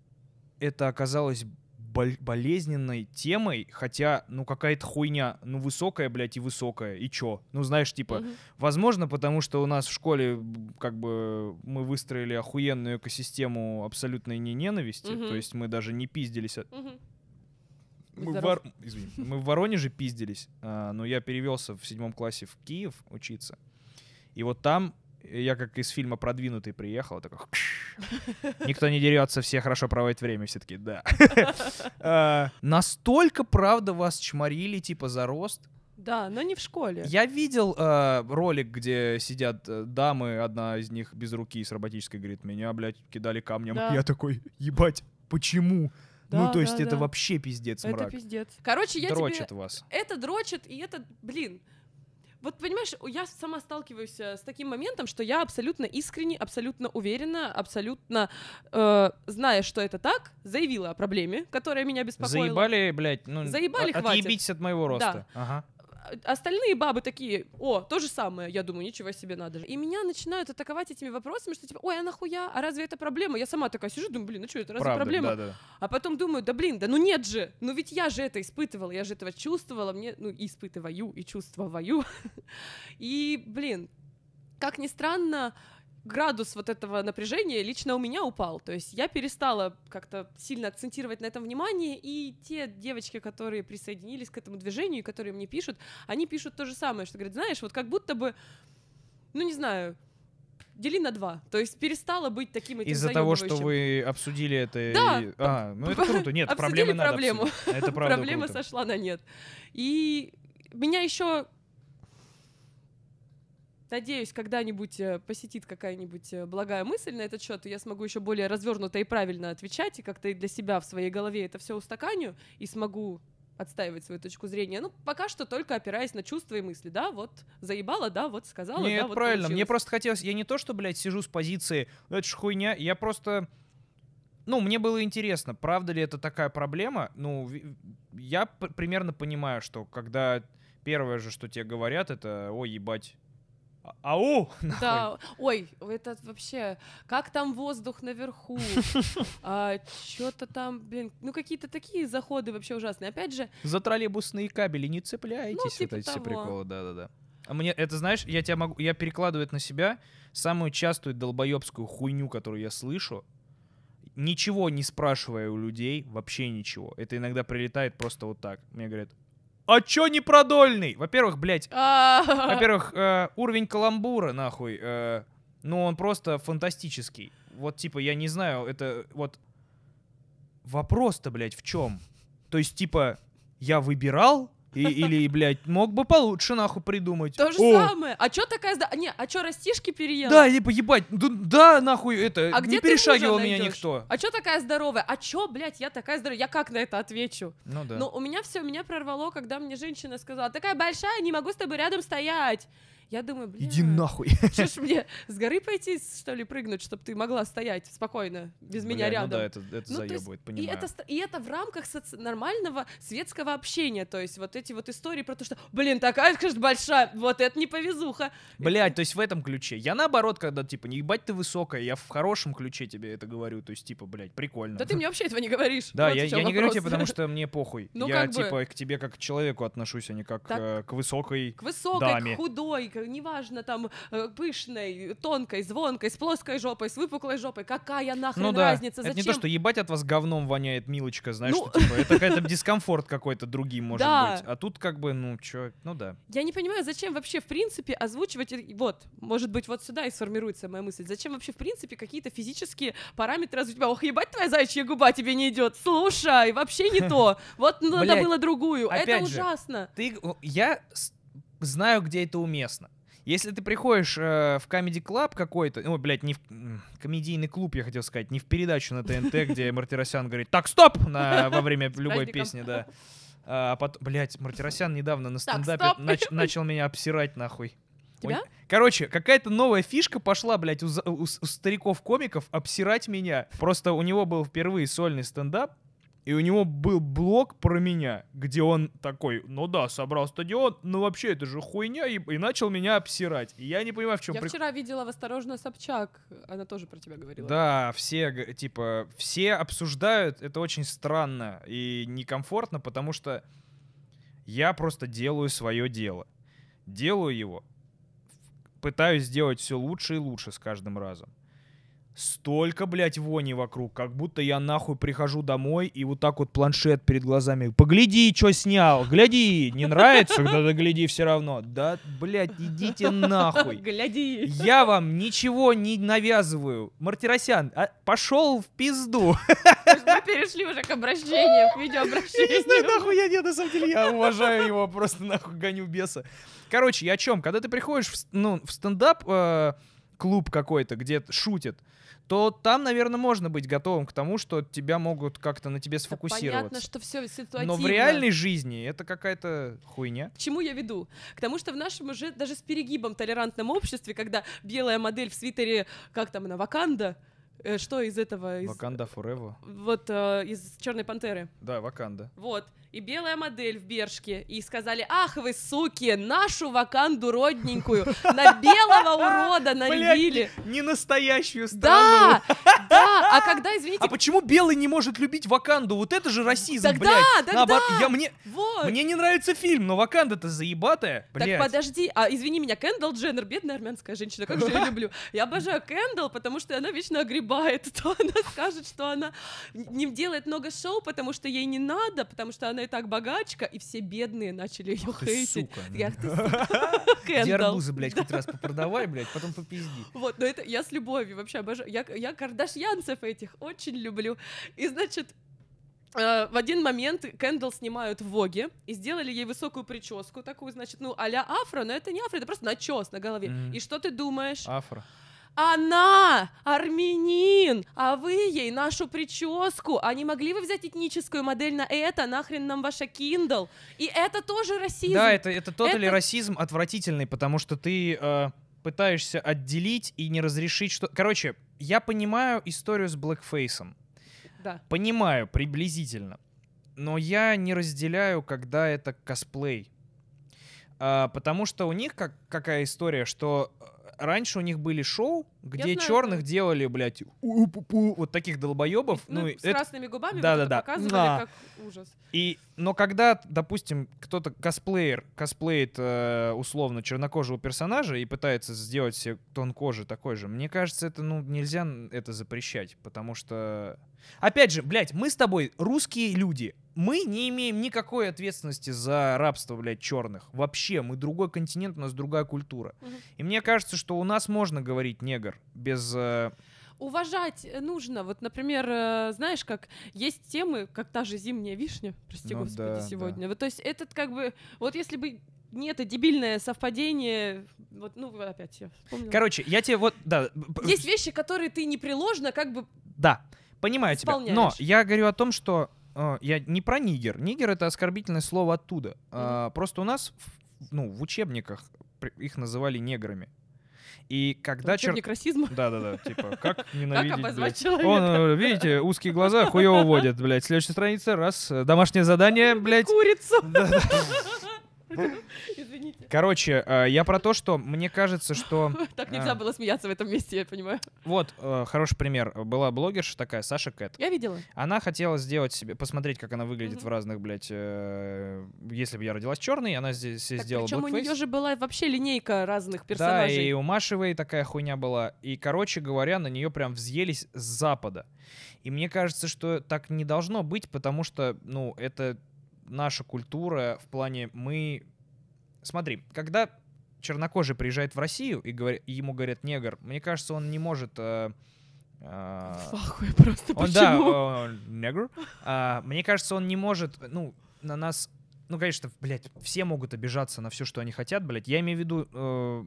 это оказалось бол- болезненной темой, хотя, ну, какая-то хуйня, ну, высокая, блядь, и высокая, и чё? Ну, знаешь, типа, Мгм. Возможно, потому что у нас в школе как бы мы выстроили охуенную экосистему абсолютной не ненависти, Мгм. то есть мы даже не пиздились. от- Мгм. Мы, в. Вор- извини, мы в Воронеже пиздились, а, но я перевелся в седьмом классе в Киев учиться. И вот там я как из фильма «Продвинутый» приехал, такой... Никто не дерется, все хорошо проводят время, все таки да. А, Настолько, правда, вас чморили, типа, за рост, Да, но не в школе. я видел э, ролик, где сидят э, дамы, одна из них без руки с роботической, говорит, меня, блядь, кидали камнем. Да. Я такой, ебать, почему? Ну, Да, то есть да, это да. вообще пиздец, Это мрак. пиздец. Короче, я Дрочит тебе... вас. Это дрочит, и это, блин... Вот понимаешь, я сама сталкиваюсь э, с таким моментом, что я абсолютно искренне, абсолютно уверена, абсолютно э, зная, что это так, заявила о проблеме, которая меня беспокоила. Заебали, блядь, ну, Заебали, от- хватит. отъебитесь от моего роста. Ага. Остальные бабы такие, о, то же самое, я думаю, ничего себе надо же. И меня начинают атаковать этими вопросами, что типа, ой, а нахуя, а разве это проблема? Я сама такая сижу, думаю, блин, ну что это, разве Правда, проблема? да-да. А потом думаю, да блин, да ну нет же, ну ведь я же это испытывала, я же этого чувствовала, мне, ну, и испытываю, и чувствую. И, блин, как ни странно, градус вот этого напряжения лично у меня упал. То есть я перестала как-то сильно акцентировать на этом внимание, и те девочки, которые присоединились к этому движению, и которые мне пишут, они пишут то же самое, что говорят, знаешь, вот как будто бы, ну не знаю, дели на два. То есть перестала быть таким этим Из-за того, что вы обсудили это... Да, и- А, ну это круто. Нет, проблемы надо проблему. обсудить. Это правда проблема круто. сошла на нет. И меня еще Надеюсь, когда-нибудь э, посетит какая-нибудь э, благая мысль на этот счет, и я смогу еще более развернуто и правильно отвечать, и как-то и для себя в своей голове это все устаканю, и смогу отстаивать свою точку зрения. Ну, пока что только опираясь на чувства и мысли. Да, вот заебала, да, вот сказала, Нет, да, вот правильно. Мне получилось. просто хотелось... Я не то, что, блядь, сижу с позиции, ну это ж хуйня, я просто... Ну, мне было интересно, правда ли это такая проблема. Ну, я примерно понимаю, что когда первое же, что тебе говорят, это «Ой, ебать». А- Ау! нахуй. Да, ой, это вообще, как там воздух наверху, что-то там, блин, ну какие-то такие заходы вообще ужасные. Опять же, За троллейбусные кабели не цепляйтесь. Ну, типа вот эти все того. приколы, да-да-да. А мне, это знаешь, я тебя могу, я перекладываю это на себя, самую частую долбоебскую хуйню, которую я слышу, ничего не спрашивая у людей, вообще ничего. Это иногда прилетает просто вот так. Мне говорят, а чё не продольный? Во-первых, блядь, во-первых, э, уровень каламбура, нахуй, э, ну он просто фантастический. Вот типа, я не знаю, это вот вопрос-то, блядь, в чем? То есть, типа, я выбирал и, или, блядь, мог бы получше нахуй придумать. то же О, самое. А чё такая... сда- Не, а чё растишки переела? Да, типа, ебать, да, да, нахуй, это, А не где ты перешагивал мужа меня найдёшь? никто. А чё такая здоровая? А чё, блядь, я такая здоровая? Я как на это отвечу? Ну да. Ну, у меня все, меня прорвало, когда мне женщина сказала, такая большая, не могу с тобой рядом стоять. Я думаю, блин. Иди нахуй. Что ж мне, с горы пойти, что ли, прыгнуть, чтобы ты могла стоять спокойно, без меня Бля, рядом? Ну да, это, это Ну, то есть заебывает, И понимаю. это, и это в рамках соци- нормального светского общения. То есть вот эти вот истории про то, что, блин, такая, конечно, большая, вот это не повезуха. Блять, то есть в этом ключе. Я наоборот, когда типа, не ебать ты высокая, я в хорошем ключе тебе это говорю. То есть, типа, блядь, прикольно. Да ты мне вообще этого не говоришь. Да, Вот я, не говорю тебе, потому что мне похуй. Ну, я как бы- типа к тебе как к человеку отношусь, а не как Так. э, к высокой. К высокой, даме. к худой, к- неважно, там, э, пышной, тонкой, звонкой, с плоской жопой, с выпуклой жопой. Какая нахрен Ну да, разница? это Зачем? не то, что ебать от вас говном воняет, милочка, знаешь, Ну. что типа, это какой-то дискомфорт какой-то другим может Да. быть. А тут как бы, ну, чё, ну да. Я не понимаю, зачем вообще в принципе озвучивать, вот, может быть, вот сюда и сформируется моя мысль, зачем вообще в принципе какие-то физические параметры озвучивать? Ох, ебать, твоя заячья губа тебе не идет, слушай, вообще не то, вот надо Блядь, было другую, это ужасно. Ты, я знаю, где это уместно. Если ты приходишь э, в Comedy Club какой-то, ну, блядь, не в комедийный клуб, я хотел сказать, не в передачу на ТНТ, где Мартиросян говорит «Так, стоп!» на, во время любой песни, да. А потом, блядь, Мартиросян недавно на Так, стендапе стоп. нач- начал меня обсирать нахуй. Тебя? Ой, Короче, какая-то новая фишка пошла, блядь, у, у у стариков-комиков обсирать меня. Просто у него был впервые сольный стендап, и у него был блог про меня, где он такой, ну да, собрал стадион, но вообще это же хуйня, и, и начал меня обсирать. И я не понимаю, в чем Я прикол. вчера видела в «Осторожно, Собчак», она тоже про тебя говорила. Да, все, типа, все обсуждают, это очень странно и некомфортно, потому что я просто делаю свое дело. Делаю его, пытаюсь сделать все лучше и лучше с каждым разом. Столько, блядь, вони вокруг, как будто я нахуй прихожу домой и вот так вот планшет перед глазами. Погляди, что снял, гляди. Не нравится, тогда гляди все равно. Да, блядь, идите нахуй. Гляди. Я вам ничего не навязываю. Мартиросян, а, пошел в пизду. Мы перешли уже к обращениям, к Я не знаю, нахуй я нет, на самом деле, я уважаю его, просто нахуй гоню беса. Короче, я о чем? Когда ты приходишь в, ну, в стендап э, клуб какой-то, где т- шутят, то там, наверное, можно быть готовым к тому, что тебя могут как-то на тебе Да сфокусироваться. Понятно, что все ситуативно. Но в реальной жизни это какая-то хуйня. К чему я веду? К тому, что в нашем уже даже с перегибом толерантном обществе, когда белая модель в свитере, как там она, Ваканда, что из этого? Из, Ваканда forever. Вот э, из Черной пантеры. Да, Ваканда. Вот. И белая модель в Бершке. И сказали, ах вы, суки, нашу ваканду родненькую на белого урода нарядили. Не настоящую страну. Да, да. А когда, извините, А почему белый не может любить Ваканду? Вот это же расизм, Тогда, блядь. тогда. Наоборот, я мне, вот. мне не нравится фильм, но Ваканда-то заебатая, Так блядь. подожди, а извини меня, Кендалл Дженнер, бедная армянская женщина, как же я люблю. Я обожаю Кендалл, потому что она вечно огребает. То она скажет, что она не делает много шоу, потому что ей не надо, потому что она и так богачка, и все бедные начали ее Ах хейтить. сука. Я, «Ах ты, сука, Где Кендалл». арбузы, блядь, хоть раз попродавай, блядь, потом попизди. Вот, но это я с любовью вообще обожаю. Я, я кардашьянцев этих очень люблю. И, значит, э, в один момент Кендалл снимают в Воге и сделали ей высокую прическу, такую, значит, ну, а-ля афро, но это не афро, это просто начес на голове. Мгм. И что ты думаешь? Афро. Она армянин, а вы ей нашу прическу. А не могли вы взять этническую модель на это? Нахрен нам ваша Kindle? И это тоже расизм. Да, это, это тот или Это- расизм отвратительный, потому что ты э, пытаешься отделить и не разрешить что... Короче, я понимаю историю с блэкфейсом. Да. Понимаю, приблизительно. Но я не разделяю, когда это косплей. А, потому что у них как, какая история, что э, раньше у них были шоу, где знаю, черных да. делали, блядь, у-пу-пу, вот таких долбоебов. Ну, Ну, с это- красными губами Да, вот да, это да. показывали Да. как ужас. И, но когда, допустим, кто-то косплеер косплеит э, условно чернокожего персонажа и пытается сделать себе тон кожи такой же, мне кажется, это ну нельзя это запрещать, потому что, опять же, блядь, мы с тобой русские люди, мы не имеем никакой ответственности за рабство, блядь, черных. Вообще, мы другой континент, у нас другая культура. Мгм. И мне кажется, что у нас можно говорить негр без... э, Уважать нужно. Вот, например, э, знаешь, как есть темы, как та же зимняя вишня, прости Ну господи, да, да. сегодня. Вот, то есть этот как бы, вот если бы не это дебильное совпадение, вот, ну, опять я вспомнила. Короче, я тебе вот... Да, Есть вещи, которые ты непреложно как бы Да, понимаю тебя. Но Исполняешь. я говорю о том, что я не про нигер. Нигер это оскорбительное слово оттуда. А, просто у нас в- ну, в учебниках их называли неграми. И когда чер... учебник расизма. Да-да-да, типа, как Как ненавидеть, обозвать блядь. человека? Он, э, видите, узкие глаза хуево водят, блядь. Следующая страница, раз, э, домашнее задание, блядь. Курицу. Да-да. Извините. Короче, э, я про то, что мне кажется, что... Так нельзя было смеяться в этом месте, я понимаю. Вот, э, хороший пример. Была блогерша такая, Саша Кэт. Я видела. Она хотела сделать себе, посмотреть, как она выглядит в разных, блядь, э, если бы я родилась черной, она здесь сделала причем у нее же была вообще линейка разных Да, персонажей. и у Машевой такая хуйня была. И, короче говоря, на нее прям взъелись с запада. И мне кажется, что так не должно быть, потому что, ну, это наша культура в плане мы... Смотри, когда чернокожий приезжает в Россию и, говор- ему говорят негр, мне кажется, он не может... э, э, В ахуе просто, Он, да, почему? э, негр. А, мне кажется, он не может, ну, на нас... Ну, конечно, блядь, все могут обижаться на все, что они хотят, блядь. Я имею в виду, э,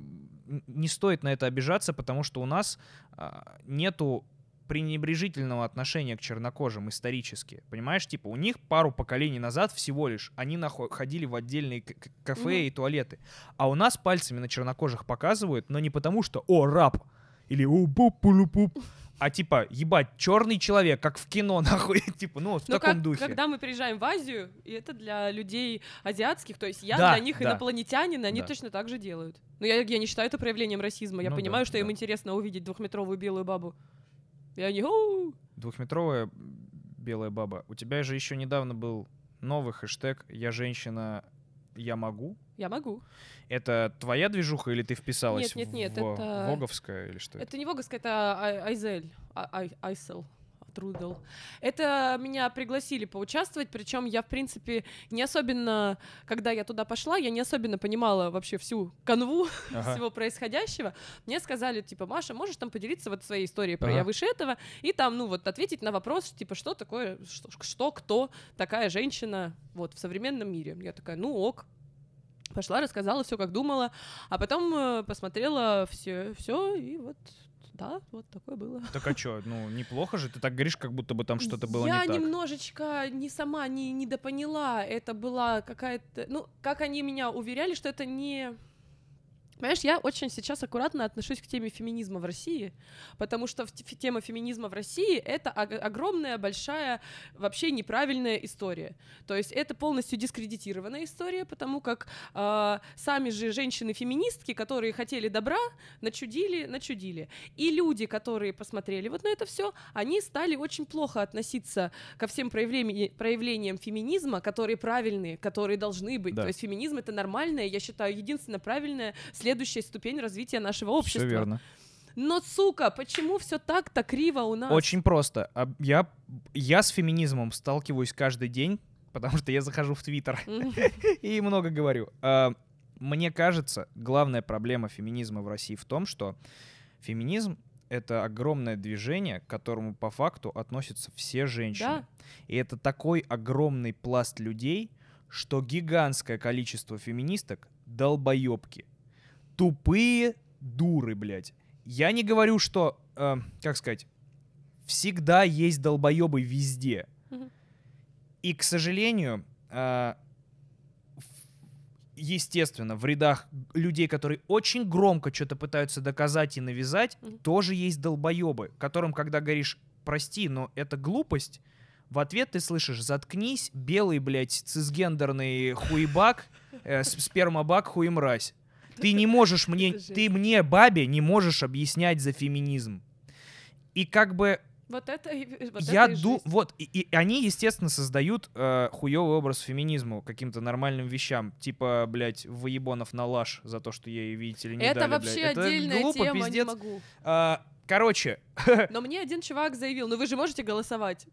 не стоит на это обижаться, потому что у нас а, нету пренебрежительного отношения к чернокожим исторически. Понимаешь, типа, у них пару поколений назад всего лишь они ходили в отдельные кафе Мгм. и туалеты. А у нас пальцами на чернокожих показывают, но не потому что «О, раб!» или «О, пулю пуп а типа, ебать, черный человек, как в кино, нахуй, типа, ну, в Ну, таком как, духе. когда мы приезжаем в Азию, и это для людей азиатских, то есть я Да, для них да. инопланетянин, они Да. точно так же делают. Но я, я не считаю это проявлением расизма. Я Ну да, понимаю, что им да. интересно увидеть двухметровую белую бабу. И они, «Оу!» Двухметровая белая баба. У тебя же еще недавно был новый хэштег «Я женщина, я могу». я могу. Это твоя движуха или ты вписалась Нет, нет, нет, в это- Воговское или что это? Это не Воговская, это Ай- Айзель. А- Ай- Айсел. Трудл. Это меня пригласили поучаствовать, причем я, в принципе, не особенно, когда я туда пошла, я не особенно понимала вообще всю канву Ага. всего происходящего. Мне сказали, типа, Маша, можешь там поделиться вот своей историей про Ага. я выше этого, и там, ну, вот ответить на вопрос, типа, что такое, что, что кто такая женщина вот в современном мире. Я такая, ну ок. Пошла, рассказала все, как думала, а потом э, посмотрела все, все, и вот, да, вот такое было. Так а что, ну неплохо же, ты так говоришь, как будто бы там что-то было Я не так. немножечко не сама не недопоняла. Это была какая-то... Ну, как они меня уверяли, что это не... Понимаешь, я очень сейчас аккуратно отношусь к теме феминизма в России, потому что тема феминизма в России — это ог- огромная, большая, вообще неправильная история. То есть это полностью дискредитированная история, потому как а, сами же женщины-феминистки, которые хотели добра, начудили, начудили. И люди, которые посмотрели вот на это все, они стали очень плохо относиться ко всем проявлени- проявлениям феминизма, которые правильные, которые должны быть. Да. То есть феминизм — это нормальное, я считаю, единственно правильная следующая ступень развития нашего общества. Все верно. Но, сука, почему все так-то криво у нас? Очень просто. Я, я с феминизмом сталкиваюсь каждый день, потому что я захожу в Твиттер и много говорю. А, Мне кажется, главная проблема феминизма в России в том, что феминизм — это огромное движение, к которому по факту относятся все женщины. Да. И это такой огромный пласт людей, что гигантское количество феминисток — долбоебки. Тупые дуры, блядь. Я не говорю, что, э, как сказать, всегда есть долбоебы везде. И, к сожалению, э, естественно, в рядах людей, которые очень громко что-то пытаются доказать и навязать, Мгм. тоже есть долбоебы, которым, когда говоришь, прости, но это глупость, в ответ ты слышишь, заткнись, белый, блядь, цисгендерный хуебак, э, спермобак, хуемразь. Ты не можешь мне, ты мне, бабе, не можешь объяснять за феминизм. И как бы Вот это, вот я это и ду, жесть. вот и, и они, естественно, создают э, хуёвый образ феминизму каким-то нормальным вещам, типа, блядь, выебонов на лаш за то, что ей, видите ли, не Это дали, вообще блядь. Это отдельная глупо, тема, не пиздец. могу. А, короче, Но мне один чувак заявил, ну вы же можете голосовать.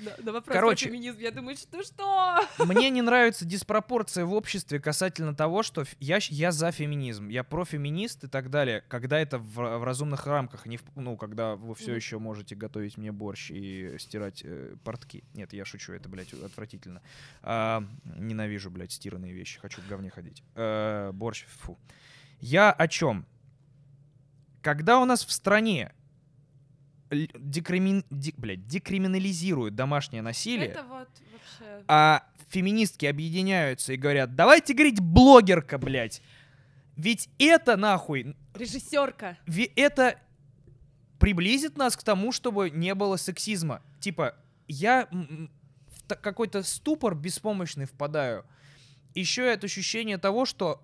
На, на вопрос Короче. феминизм. Я думаю, что что? мне не нравится диспропорция в обществе касательно того, что я, я за феминизм, я профеминист и так далее, когда это в, в разумных рамках, не в- ну, когда вы все еще можете готовить мне борщ и стирать э, портки. Нет, я шучу, это, блядь, отвратительно. А, ненавижу, блядь, стиранные вещи, хочу в говне ходить. Э, борщ, фу. Я о чем? Когда у нас в стране декримин, ди- блядь, декриминализируют домашнее насилие, Это вот вообще... а феминистки объединяются и говорят, давайте говорить блогерка, блядь. Ведь это нахуй, Режиссерка. ве- это приблизит нас к тому, чтобы не было сексизма. Типа, я в какой-то ступор беспомощный впадаю. Еще это ощущение того, что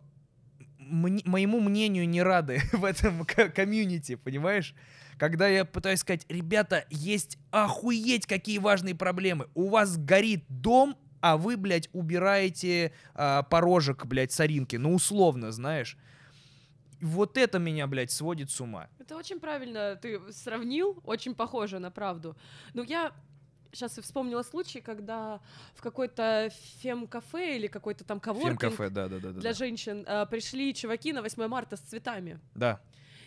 моему мнению не рады в этом ко- комьюнити, понимаешь? Когда я пытаюсь сказать, ребята, есть охуеть какие важные проблемы. У вас горит дом, а вы, блядь, убираете а, порожек, блядь, соринки. Ну, условно, знаешь. Вот это меня, блядь, сводит с ума. Это очень правильно ты сравнил, очень похоже на правду. Но я сейчас вспомнила случай, когда в какой-то фем-кафе или какой-то там коворкинг да, да, да, для женщин э, пришли чуваки на 8 марта с цветами. Да.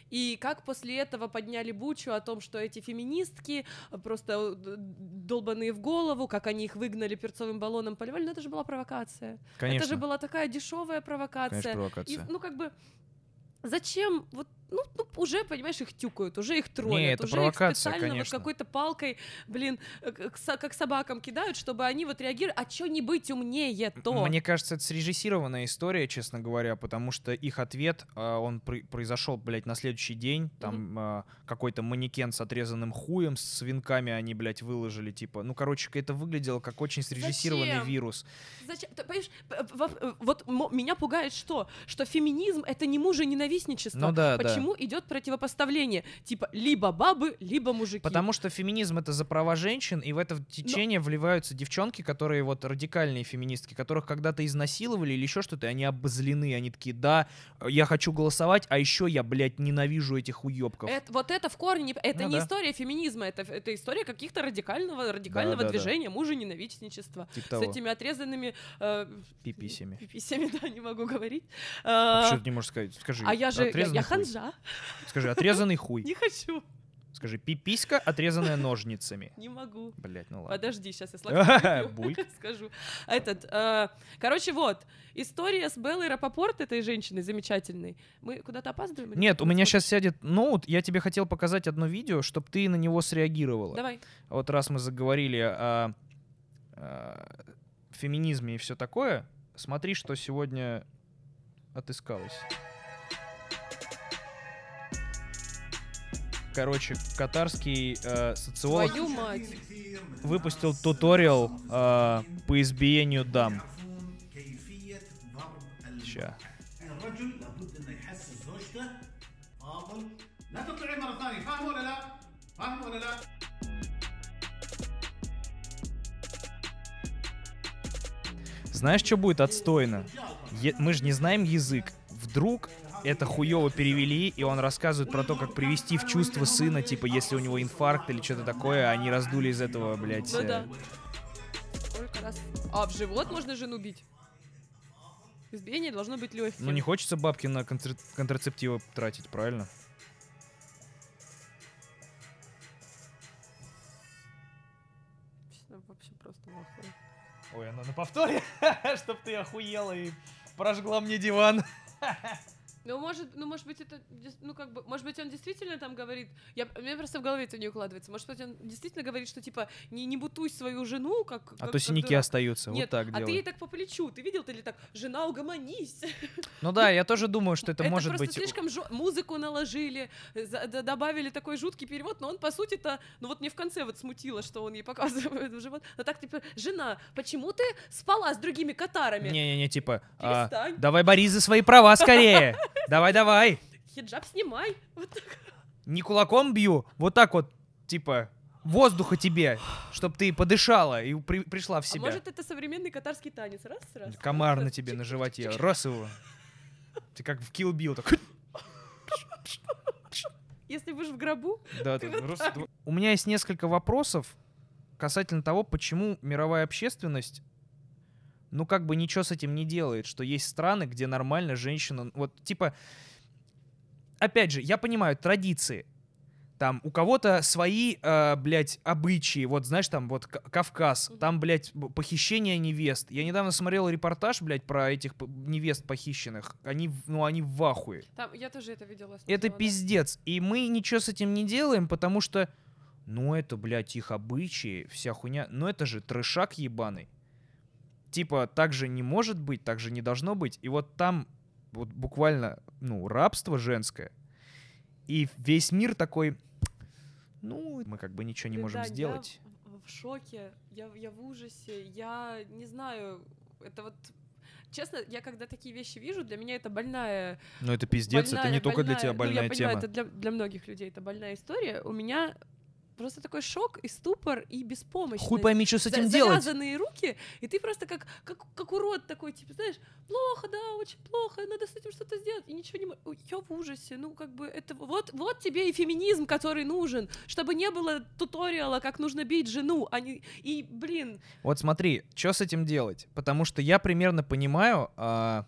И как после этого подняли бучу о том, что эти феминистки просто э, долбанные в голову, как они их выгнали перцовым баллоном, поливали, но это же была провокация. Конечно. Это же была такая дешевая провокация. Конечно, И, провокация. ну, как бы, зачем вот ну, ну, уже, понимаешь, их тюкают, уже их троллят, Не, это уже их специально вот конечно. какой-то палкой, блин, э, как собакам кидают, чтобы они вот реагировали. А чё не быть умнее то? Мне кажется, это срежиссированная история, честно говоря, потому что их ответ, а, он произошел, блядь, на следующий день. Там а, какой-то манекен с отрезанным хуем, с свинками они, блядь, выложили, типа. Ну, короче, это выглядело как очень срежиссированный Зачем? вирус. Зачем? Ты понимаешь, э, вот меня пугает что? Что феминизм — это не мужа-ненавистничество. Ну да, да. Почему идет противопоставление? Типа либо бабы, либо мужики. Потому что феминизм это за права женщин, и в это течение вливаются девчонки, которые вот радикальные феминистки, которых когда-то изнасиловали или еще что-то, и они обозлены, они такие, да, я хочу голосовать, а еще я, блядь, ненавижу этих уебков. Это- вот это в корне не, это Ну не да. история феминизма, это, это история каких-то радикального, радикального Да, да, да. движения мужа-ненавистничества. Типа С того, этими отрезанными э, пиписями. пиписями, да, не могу говорить. А А, Почему ты не можешь сказать? Скажи, а я же, я, я хуй. Скажи, отрезанный хуй. не хочу, Скажи, пиписька, отрезанная ножницами. не могу. Блять, ну ладно. Подожди, сейчас я Бульк. скажу. Этот, э, короче, вот, история с Беллой Рапопорт, этой женщиной замечательной. Мы куда-то опаздываем? Нет, у меня сейчас сядет ноут, я тебе хотел показать одно видео, чтобы ты на него среагировала. Давай. Вот раз мы заговорили о, о феминизме и все такое, смотри, что сегодня отыскалось. короче, катарский э, социолог выпустил туториал э, по избиению дам. Ща. Знаешь, что будет отстойно? Е- мы же не знаем язык. Вдруг это хуево перевели, и он рассказывает про то, как привести в чувство сына, типа, если у него инфаркт или что-то такое, а они раздули из этого, блядь. Ну э, да. Сколько раз? А в живот можно жену бить? Избиение должно быть легким. Ну не хочется бабки на контр- контрацептивы тратить, правильно? Вообще просто нахуй. Ой, она на повторе, чтоб ты охуела и прожгла мне диван. Ну, может, ну, может быть, это, ну, как бы, может быть, он действительно там говорит, я, у меня просто в голове это не укладывается, может быть, он действительно говорит, что, типа, не, не бутуй свою жену, как... А как- то как синяки дурак. остаются, Нет, вот так а ты ей делай. так по плечу, ты видел, ты ли так, жена, угомонись. Ну да, я тоже думаю, что это, может просто быть... слишком жё- музыку наложили, добавили такой жуткий перевод, но он, по сути-то, ну вот мне в конце вот смутило, что он ей показывает в живот. Но так, типа, жена, почему ты спала с другими катарами? Не-не-не, типа, а, давай борись за свои права скорее. Давай, давай. Хиджаб снимай. Вот так. Не кулаком бью, вот так вот, типа, воздуха тебе, чтоб ты подышала и при- пришла в А себя. может, это современный катарский танец? Раз, раз. Комар раз, на тебе на животе, раз его. Ты как в Kill Bill, так... Если будешь в гробу, Да, Ты вот раз, так. У меня есть несколько вопросов касательно того, почему мировая общественность, ну, как бы ничего с этим не делает, что есть страны, где нормально женщина, вот, типа, опять же, я понимаю, традиции, там, у кого-то свои, э, блядь, обычаи, вот, знаешь, там, вот, Кавказ, там, блядь, похищение невест. Я недавно смотрел репортаж, блядь, про этих невест похищенных. Они, ну, они в ахуе. там, я тоже это видела. Это смотрела, да. пиздец. И мы ничего с этим не делаем, потому что, ну это, блядь, их обычаи, вся хуйня. Но это же трешак ебаный. Типа, так же не может быть, так же не должно быть. И вот там вот буквально, ну, рабство женское. И весь мир такой, ну, мы как бы ничего не Блин, можем да, я сделать. в- в шоке, я, я в ужасе, я не знаю, это вот... Честно, я когда такие вещи вижу, для меня это больная Но это пиздец, это больная- не только для тебя больная- ну, больная я понимаю, тема. это для, для многих людей это больная история. У меня просто такой шок и ступор и беспомощность. Хуй пойми, что с За- этим делать. Завязанные руки, и ты просто как, как, как урод такой, типа, знаешь, плохо, да, очень плохо, надо с этим что-то сделать, и ничего не Ой, Я в ужасе, ну, как бы, это вот, вот тебе и феминизм, который нужен, чтобы не было туториала, как нужно бить жену, а не, и, блин, Вот смотри, что с этим делать? Потому что я примерно понимаю, а,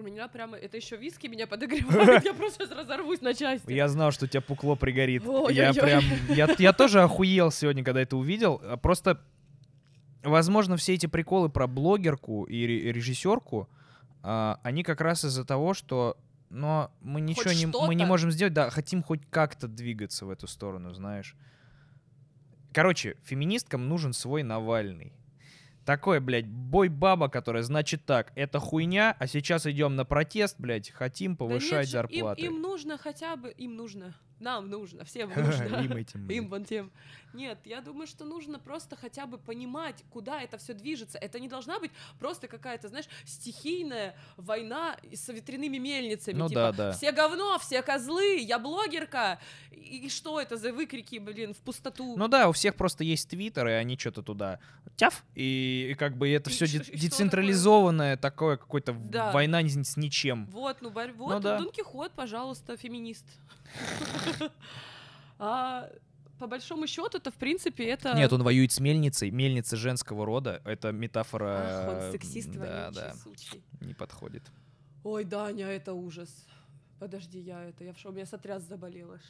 у меня прямо, это еще виски меня подогревает, я просто сейчас разорвусь на части. Я знал, что у тебя пукло пригорит. Я прям, я, тоже охуел сегодня, когда это увидел. А Просто, возможно, все эти приколы про блогерку и ре- режиссерку, а, они как раз из-за того, что но мы ничего не, мы не можем сделать, да, хотим хоть как-то двигаться в эту сторону, знаешь. Короче, феминисткам нужен свой Навальный. Такой, блядь, бой-баба, которая, значит так, это хуйня, а сейчас идем на протест, блядь, хотим Да нет повышать зарплаты. Им, им нужно хотя бы, им нужно, нам нужно, всем нужно. Им этим. Им вон тем. Нет, я думаю, что нужно просто хотя бы понимать, куда это все движется. Это не должна быть просто какая-то, знаешь, стихийная война с ветряными мельницами. Ну типа, да, да. Все говно, все козлы, я блогерка. И, что это за выкрики, блин, в пустоту? Ну да, у всех просто есть твиттер, и они что-то туда тяф, и, и как бы это И все децентрализованное такое, какое-то Да. война с ничем. Вот, ну, борь- вот, да. Дон Кихот, пожалуйста, феминист. А по большому счету, это в принципе это. Нет, он воюет с мельницей, мельница женского рода, это метафора. Ах, он сексист Да, да, сучий. не подходит. Ой, Даня, это ужас. Подожди, я это, я в шоу, у меня сотряс заболел аж.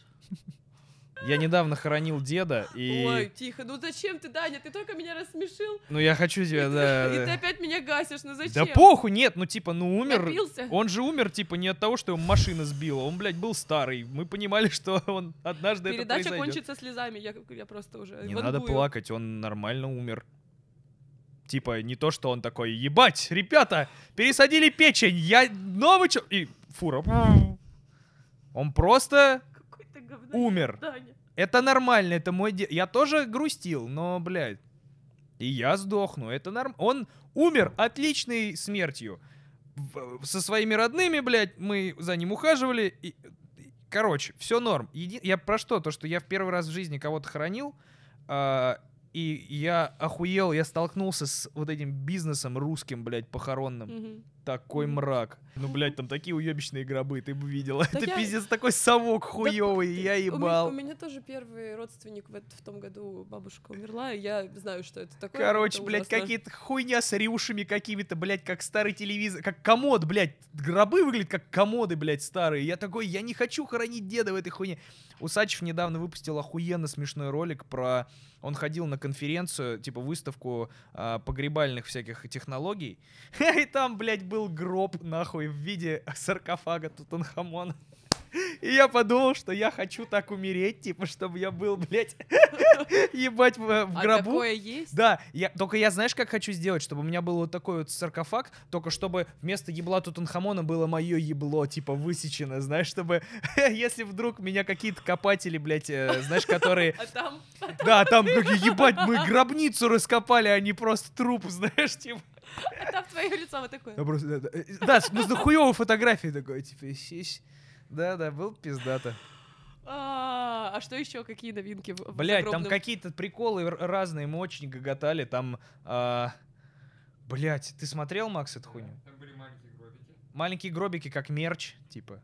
Я недавно хоронил деда, и... Ой, тихо, ну зачем ты, Даня? Ты только меня рассмешил, Ну я хочу тебя, и, да... ты, и ты да. опять меня гасишь, ну зачем? Да похуй, нет, ну типа, ну умер. Напился? Он же умер, типа, не от того, что его машина сбила. Он, блядь, был старый. Мы понимали, что он однажды это Передача произойдет. кончится слезами, я, я просто уже Не вангую. надо плакать, он нормально умер. Типа, не то, что он такой, ебать, ребята, пересадили печень, я новый чё... И фура. Он просто ты говноед, умер. Даня. Это нормально, это мой дед. Я тоже грустил, но, блядь, и я сдохну, это норм... Он умер отличной смертью. Со своими родными, блядь, мы за ним ухаживали. И... Короче, все норм. Еди- Я про что? То, что я в первый раз в жизни кого-то хоронил, а, и я охуел, я столкнулся с вот этим бизнесом русским, блядь, похоронным. Мгм. Такой мрак. Ну, блядь, там такие уебищные гробы, ты бы видела. Это я- пиздец, такой совок хуёвый, я у меня- ебал. У меня, тоже первый родственник в, в том году бабушка умерла, и я знаю, что это такое. Короче, это блядь, какие-то хуйня с рюшами какими-то, блядь, как старый телевизор, как комод, блядь. Гробы выглядят как комоды, блядь, старые. Я такой, я не хочу хоронить деда в этой хуйне. Усачев недавно выпустил охуенно смешной ролик про... Он ходил на конференцию, типа выставку а, погребальных всяких технологий. И там, блядь, был гроб, нахуй, в виде саркофага Тутанхамона. И я подумал, что я хочу так умереть, типа, чтобы я был, блядь, ебать в, в А гробу. такое есть? Да, я, только я знаешь, как хочу сделать, чтобы у меня был вот такой вот саркофаг, только чтобы вместо ебла Тутанхамона было мое ебло, типа, высечено, знаешь, чтобы, если вдруг меня какие-то копатели, блядь, э, знаешь, которые... А там Да, там, ебать, мы гробницу раскопали, а не просто труп, знаешь, типа. А там твое лицо вот такое. Я просто, да, да, да, с ну, с хуёвой фотографией такой, типа, сись. Да-да, был пиздато. А а что еще? Какие новинки? в- в Блять, там какие-то приколы разные, мы очень гоготали, там... Блять, ты смотрел, Макс, эту хуйню? Там были маленькие гробики. Маленькие гробики, как мерч, типа.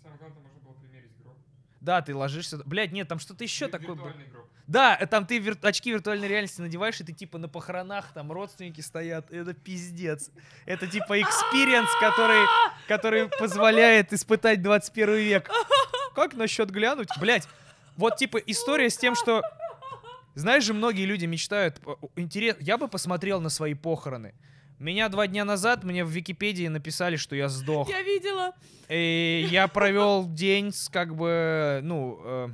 Самое главное, можно было примерить гроб. Да, ты ложишься... Блять, нет, там что-то еще такое. Виртуальный гроб. Да, э, там ты вир- очки виртуальной реальности надеваешь, и ты типа на похоронах, там родственники стоят. Это пиздец. Это типа experience, который, который позволяет испытать 21 век. Как насчет глянуть? Блять, вот типа история с тем, что... Знаешь же, многие люди мечтают... Интерес... Я бы посмотрел на свои похороны. Меня два дня назад мне в Википедии написали, что я сдох. Я видела. И я провел день с как бы, ну, э,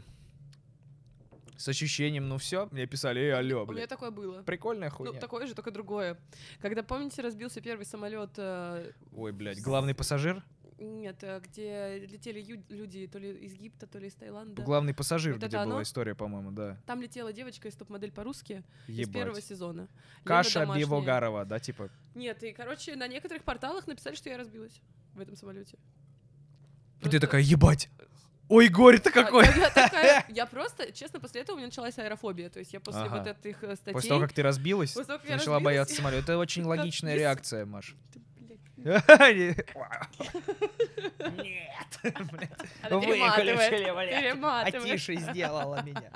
с ощущением, ну все, мне писали, эй, алло, У меня такое было. Прикольная Ну, хуйня. такое же, только другое. Когда, помните, разбился первый самолет, э, Ой, блядь, главный пассажир? нет, э, где летели люди то ли из Египта, то ли из Таиланда. Главный пассажир, Вот где была оно? история, по-моему, да. Там летела девочка из топ-модель по-русски из первого сезона. Каша. Бивогарова, да, типа. Нет, и, короче, на некоторых порталах написали, что я разбилась в этом самолете. И ты такая, ебать. Ой, горе-то А, какое. Я, я такая, я просто, честно, после этого у меня началась аэрофобия. То есть я после Ага. вот этих э, статей... После того, как ты разбилась, После того, как ты начала разбилась, бояться самолета. Это очень логичная реакция, Маш. Нет. Выключили, блядь. А перематывает. тише сделала меня.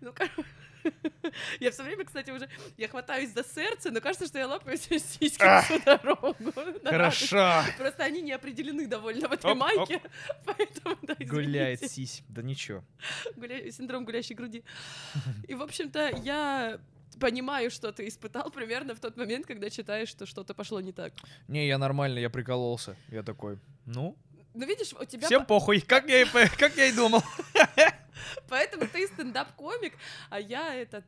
Ну, короче, Я все время, кстати, уже... Я хватаюсь за сердце, но кажется, что я лапаю себе сиськи всю дорогу. Хорошо. Просто они не определены довольно в этой майке, поэтому, да, Гуляет сись. Да ничего. Синдром гулящей груди. И, в общем-то, я понимаю, что ты испытал примерно в тот момент, когда читаешь, что что-то пошло не так. Не, я нормально, я прикололся. Я такой, ну, Ну, видишь, у тебя... Всем по- похуй, как я, и, как я и думал. Поэтому ты стендап-комик, а я этот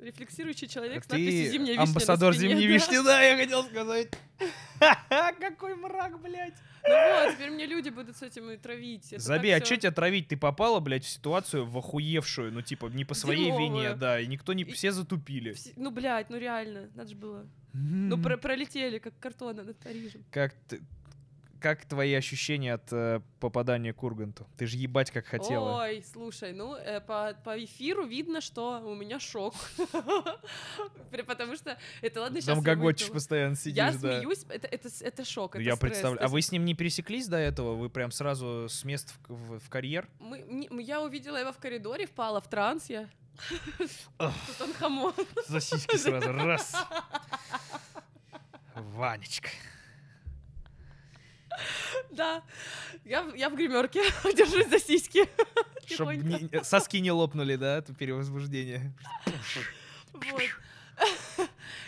рефлексирующий человек с надписью «Зимняя вишня» амбассадор спине, зимней да. вишни, да, я хотел сказать. Какой мрак, блядь. Ну вот, теперь мне люди будут с этим и травить. Это Забей, а так что тебя травить? Ты попала, блядь, в ситуацию в охуевшую, ну, типа, не по своей Дерьмовую. вине, да, и никто не... И- Все затупили. Вс- Ну, блядь, ну реально, надо же было. Ну, М. про- пролетели, как картона над Парижем. Как ты... Как твои ощущения от э, попадания к Урганту? Ты же ебать как хотела. Ой, слушай, ну, э, по, по эфиру видно, что у меня шок. Потому что, это ладно, сейчас Там гогочешь постоянно сидишь, Я смеюсь, это, шок, Ну, Я представляю. А вы с ним не пересеклись до этого? Вы прям сразу с мест в, карьер? я увидела его в коридоре, впала в транс, я... Тут он хамон. За сиськи сразу. Раз. Ванечка. Да, я, я в гримерке, держусь за сиськи. Чтоб Тихонько. не- соски не лопнули, да, от перевозбуждения. Вот.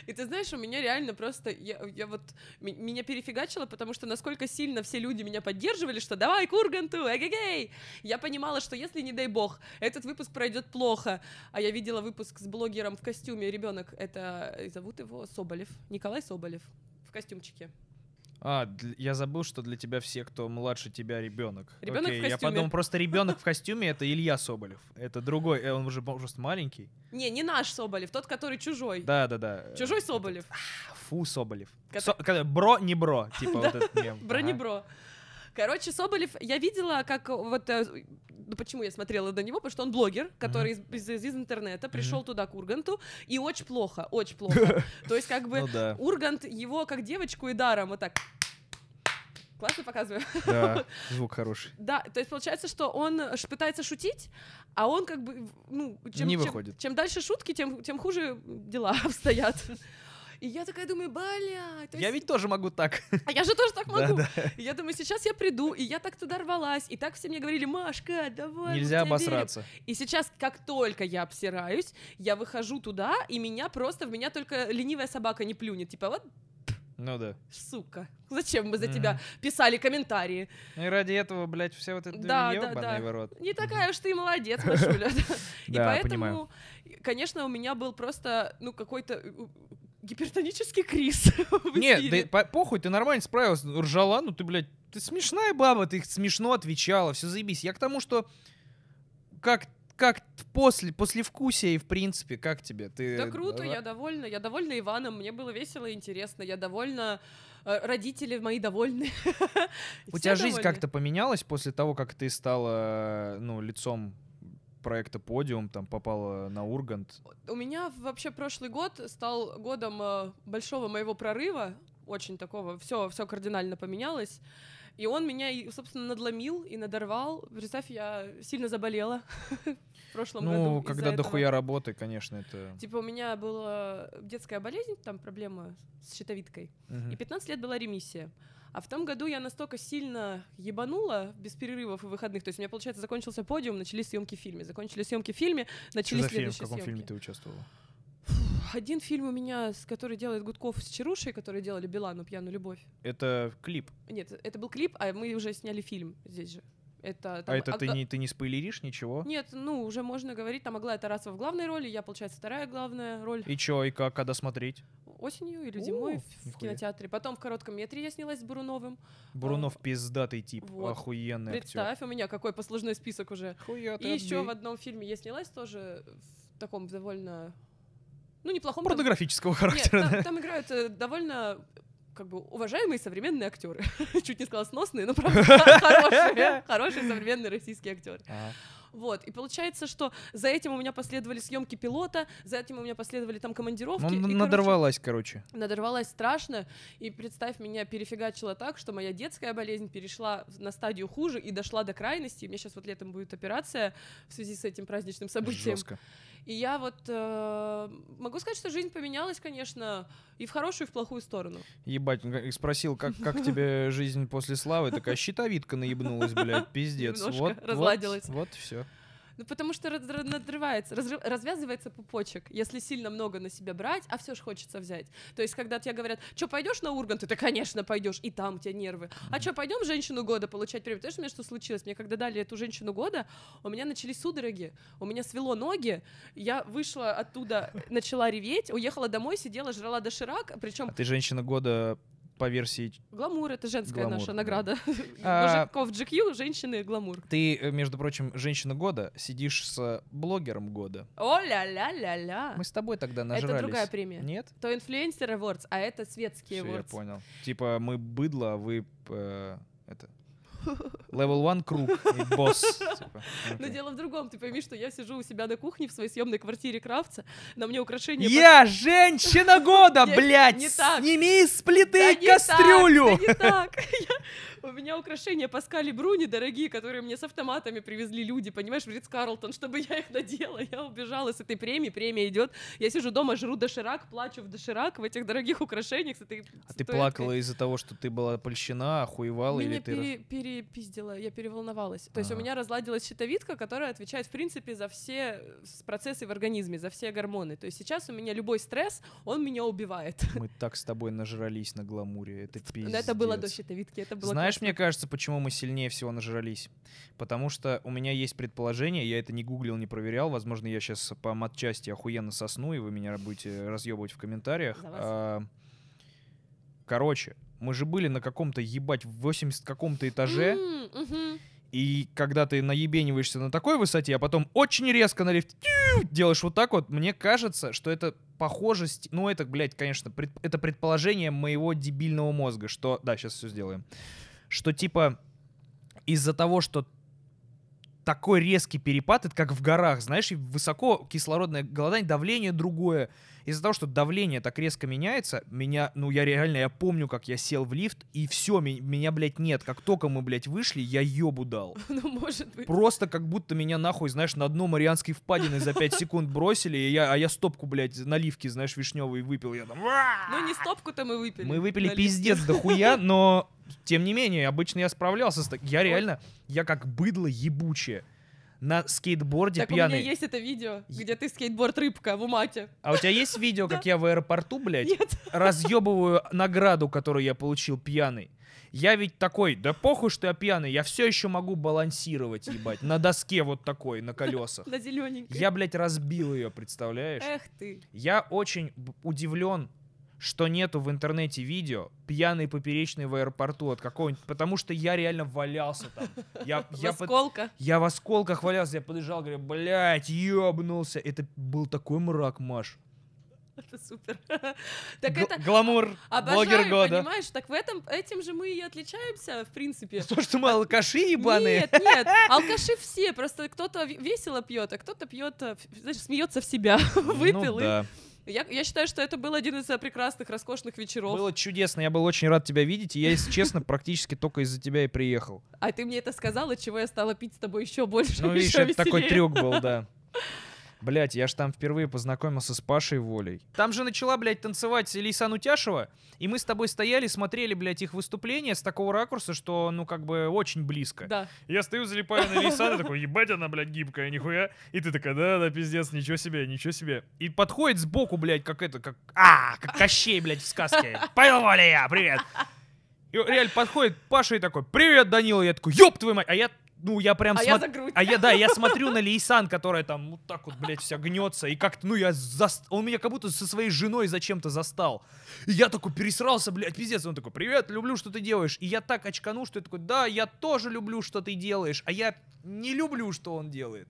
И ты знаешь, у меня реально просто, я, я вот, меня перефигачило, потому что насколько сильно все люди меня поддерживали, что давай к Урганту, эгегей! Я понимала, что если, не дай бог, этот выпуск пройдет плохо, а я видела выпуск с блогером в костюме, ребенок, это, э, зовут его Соболев, Николай Соболев, в костюмчике. А, я забыл, что для тебя все, кто младше тебя, ребенок. Ребёнок в Окей, Я костюме. подумал, просто ребенок в костюме это Илья Соболев. Это другой, э, он уже просто маленький. Не, не наш Соболев, тот, который чужой. Да, да, да. Чужой Соболев. Фу, Соболев. Бро, не бро, типа вот этот мем. Ага. Бронебро. Короче, Соболев, я видела, как вот... э, Ну, почему я смотрела до него? Потому что он блогер, который из, из- из интернета пришел туда к Урганту, и очень плохо, очень плохо. То есть, как бы, Ну да, Ургант его как девочку и даром вот так... Классно показываю. да, звук хороший. Да, то есть получается, что он пытается шутить, а он как бы, ну, чем, Не чем- выходит. чем дальше шутки, тем, тем хуже дела обстоят. И я такая думаю, бля, то Я есть- ведь тоже могу так. а я же тоже так Да, могу. да. И Я думаю, сейчас я приду, и я так туда рвалась, и так все мне говорили, Машка, давай. Нельзя тебя верим». обосраться. И сейчас, как только я обсираюсь, я выхожу туда, и меня просто, в меня только ленивая собака не плюнет. Типа, вот, Ну да. сука, зачем мы за тебя Мгм. писали комментарии? Ну И ради этого, блядь, все вот это Да, да, да. в рот. Не такая уж ты и молодец, Машуля. И Да, поэтому, конечно, у меня был просто, ну, какой-то гипертонический криз Нет, да по- похуй, ты нормально справилась. Ржала, ну ты, блядь, ты смешная баба, ты смешно отвечала, все заебись. Я к тому, что как, как после, послевкусие и в принципе, как тебе? Ты, Да круто, э, я довольна. Я довольна Иваном, мне было весело и интересно. Я довольна, э, родители мои довольны. У тебя жизнь как-то поменялась после того, как ты стала, ну, лицом проекта Подиум, там попала на Ургант. У меня вообще прошлый год стал годом э, большого моего прорыва, очень такого, все, все кардинально поменялось. И он меня, собственно, надломил и надорвал. Представь, я сильно заболела в прошлом году. Ну, когда дохуя работы, конечно, это... Типа у меня была детская болезнь, там проблема с щитовидкой. Мгм. И 15 лет была ремиссия. А в том году я настолько сильно ебанула без перерывов и выходных. То есть у меня, получается, закончился подиум, начались съемки в фильме. Закончились съемки в фильме, Что начались за фильм, в следующие каком съемки. фильме ты участвовала? Один фильм у меня, который делает Гудков с Чарушей, которые делали Билану «Пьяную любовь». Это клип. Нет, это был клип, а мы уже сняли фильм здесь же. Это, А там это ты Ага- не, ты не спойлеришь ничего? Нет, ну, уже можно говорить. Там Аглая Тарасова в главной роли, я, получается, вторая главная роль. И чё, и как, когда смотреть? Осенью или О, зимой в- в нихуя. кинотеатре. Потом в коротком метре я снялась с Буруновым. Бурунов пиздатый тип, вот. охуенный актер. Представь, у меня какой послужной список уже. Хуя И еще в одном фильме я снялась тоже в таком довольно, ну, неплохом... там- Порнографического Нет, характера. там, да. там играют э, довольно как бы уважаемые современные актеры. Чуть не сказала сносные, но правда хорошие, хорошие современные российские актеры. Вот, и получается, что за этим у меня последовали съемки пилота, за этим у меня последовали там командировки. Ну, и, н- короче, надорвалась, короче. Надорвалась страшно, и представь, меня перефигачило так, что моя детская болезнь перешла на стадию хуже и дошла до крайности. У меня сейчас вот летом будет операция в связи с этим праздничным событием. Жестко. И я вот э, могу сказать, что жизнь поменялась, конечно, и в хорошую, и в плохую сторону. Ебать, спросил, как, как тебе жизнь после славы? Такая щитовидка наебнулась, блядь, пиздец. Немножко вот, вот- разладилась. Вот, все. Ну, потому что надрывается, разрыв- развязывается пупочек, если сильно много на себя брать, а все же хочется взять. То есть, когда тебе говорят, что пойдешь на Ургант, ты, конечно, пойдешь, и там у тебя нервы. А что, пойдем женщину года получать премию? Знаешь, у меня что случилось? Мне когда дали эту женщину года, у меня начались судороги, у меня свело ноги, я вышла оттуда, начала реветь, уехала домой, сидела, жрала доширак, причем А ты женщина года по версии... гламур это женская Гламур, наша да. награда. А- Мужиков GQ, женщины гламур. Ты, э, между прочим, женщина года, сидишь с блогером года. О-ля-ля-ля-ля. Мы с тобой тогда Это нажрались. другая премия. Нет? То инфлюенсер awards, а это светские Всё, я awards. понял. Типа мы быдло, а вы э, это... Level one круг и босс. типа. Но дело в другом, ты пойми, что я сижу у себя на кухне в своей съемной квартире Кравца, на мне украшения... Я женщина года, блядь! не так. Сними с Да плиты не кастрюлю! Так, да не так. Я- У меня украшения Паскали Бруни дорогие, которые мне с автоматами привезли люди, понимаешь, в Ридс Карлтон, чтобы я их надела. Я убежала с этой премии, премия идет. Я сижу дома, жру доширак, плачу в доширак в этих дорогих украшениях с этой А ты плакала из-за того, что ты была польщена, охуевала, или Меня ты... пере- перепиздила, я переволновалась. То есть у меня разладилась щитовидка, которая отвечает, в принципе, за все э, процессы в организме, за все гормоны. То есть сейчас у меня любой стресс, он меня убивает. Мы так с тобой нажрались на гламуре, это пиздец. Но это было до щитовидки, это было Знаешь, классно. мне кажется, почему мы сильнее всего нажрались? Потому что у меня есть предположение, я это не гуглил, не проверял, возможно, я сейчас по матчасти охуенно сосну, и вы меня будете разъебывать в комментариях. А, Короче, мы же были на каком-то, ебать, в 80 каком-то этаже, и когда ты наебениваешься на такой высоте, а потом очень резко на лифте тю, делаешь вот так вот, мне кажется, что это похожесть, ну это, блядь, конечно, пред- это предположение моего дебильного мозга, что, да, сейчас все сделаем, что типа из-за того, что такой резкий перепад, это как в горах, знаешь, высоко кислородное голодание, давление другое. Из-за того, что давление так резко меняется, меня, ну я реально, я помню, как я сел в лифт, и все, меня, блядь, нет. Как только мы, блядь, вышли, я ебу дал. Ну, может быть. Просто как будто меня нахуй, знаешь, на дно Марианской впадины за 5 секунд бросили, и я, а я стопку, блядь, наливки, знаешь, вишневой выпил. Я там... Ну, не стопку-то мы выпили. Мы выпили на лифте. пиздец дохуя, но тем не менее, обычно я справлялся с так. Я реально, я как быдло ебучее на скейтборде Так у пьяный. меня есть это видео, где ты скейтборд-рыбка в умате. А у тебя есть видео, как я в аэропорту, блядь, разъебываю награду, которую я получил пьяный? Я ведь такой, да похуй, что я пьяный, я все еще могу балансировать, ебать, на доске вот такой, на колесах. На зелененькой. Я, блядь, разбил ее, представляешь? Эх ты. Я очень удивлен, что нету в интернете видео пьяный поперечный в аэропорту от какого-нибудь, потому что я реально валялся там. Я, я, под- Осколка. я в осколках валялся, я подъезжал, говорю, блядь, ёбнулся. Это был такой мрак, Маш. Это супер. Так Г- это... Гламур, блогер Обожаю, года. понимаешь? Так в этом, этим же мы и отличаемся, в принципе. То, что мы алкаши ебаные. Нет, нет, алкаши все, просто кто-то в- весело пьет, а кто-то пьет, э, в- знаешь, смеется в себя, выпил. Ну и- да. Я, я считаю, что это был один из э, прекрасных, роскошных вечеров. Было чудесно, я был очень рад тебя видеть, и я, если честно, практически только из-за тебя и приехал. А ты мне это сказал, от чего я стала пить с тобой еще больше. Ну, видишь, это такой трюк был, да. Блять, я ж там впервые познакомился с Пашей Волей. Там же начала, блядь, танцевать Лейсан Утяшева, и мы с тобой стояли, смотрели, блядь, их выступление с такого ракурса, что, ну, как бы, очень близко. Да. Я стою, залипаю на Лейсан, и такой, ебать она, блядь, гибкая, нихуя. И ты такая, да, да, пиздец, ничего себе, ничего себе. И подходит сбоку, блядь, как это, как, а, как Кощей, блядь, в сказке. Павел Воля я, привет. И реально подходит Паша и такой, привет, Данила. Я такой, ёб твою мать. А я, ну, я прям А я за грудь. а я, да, я смотрю на Лейсан, которая там вот так вот, блядь, вся гнется, и как-то, ну, я заст... Он меня как будто со своей женой зачем-то застал. И я такой пересрался, блядь, пиздец. Он такой, привет, люблю, что ты делаешь. И я так очканул, что я такой, да, я тоже люблю, что ты делаешь, а я не люблю, что он делает.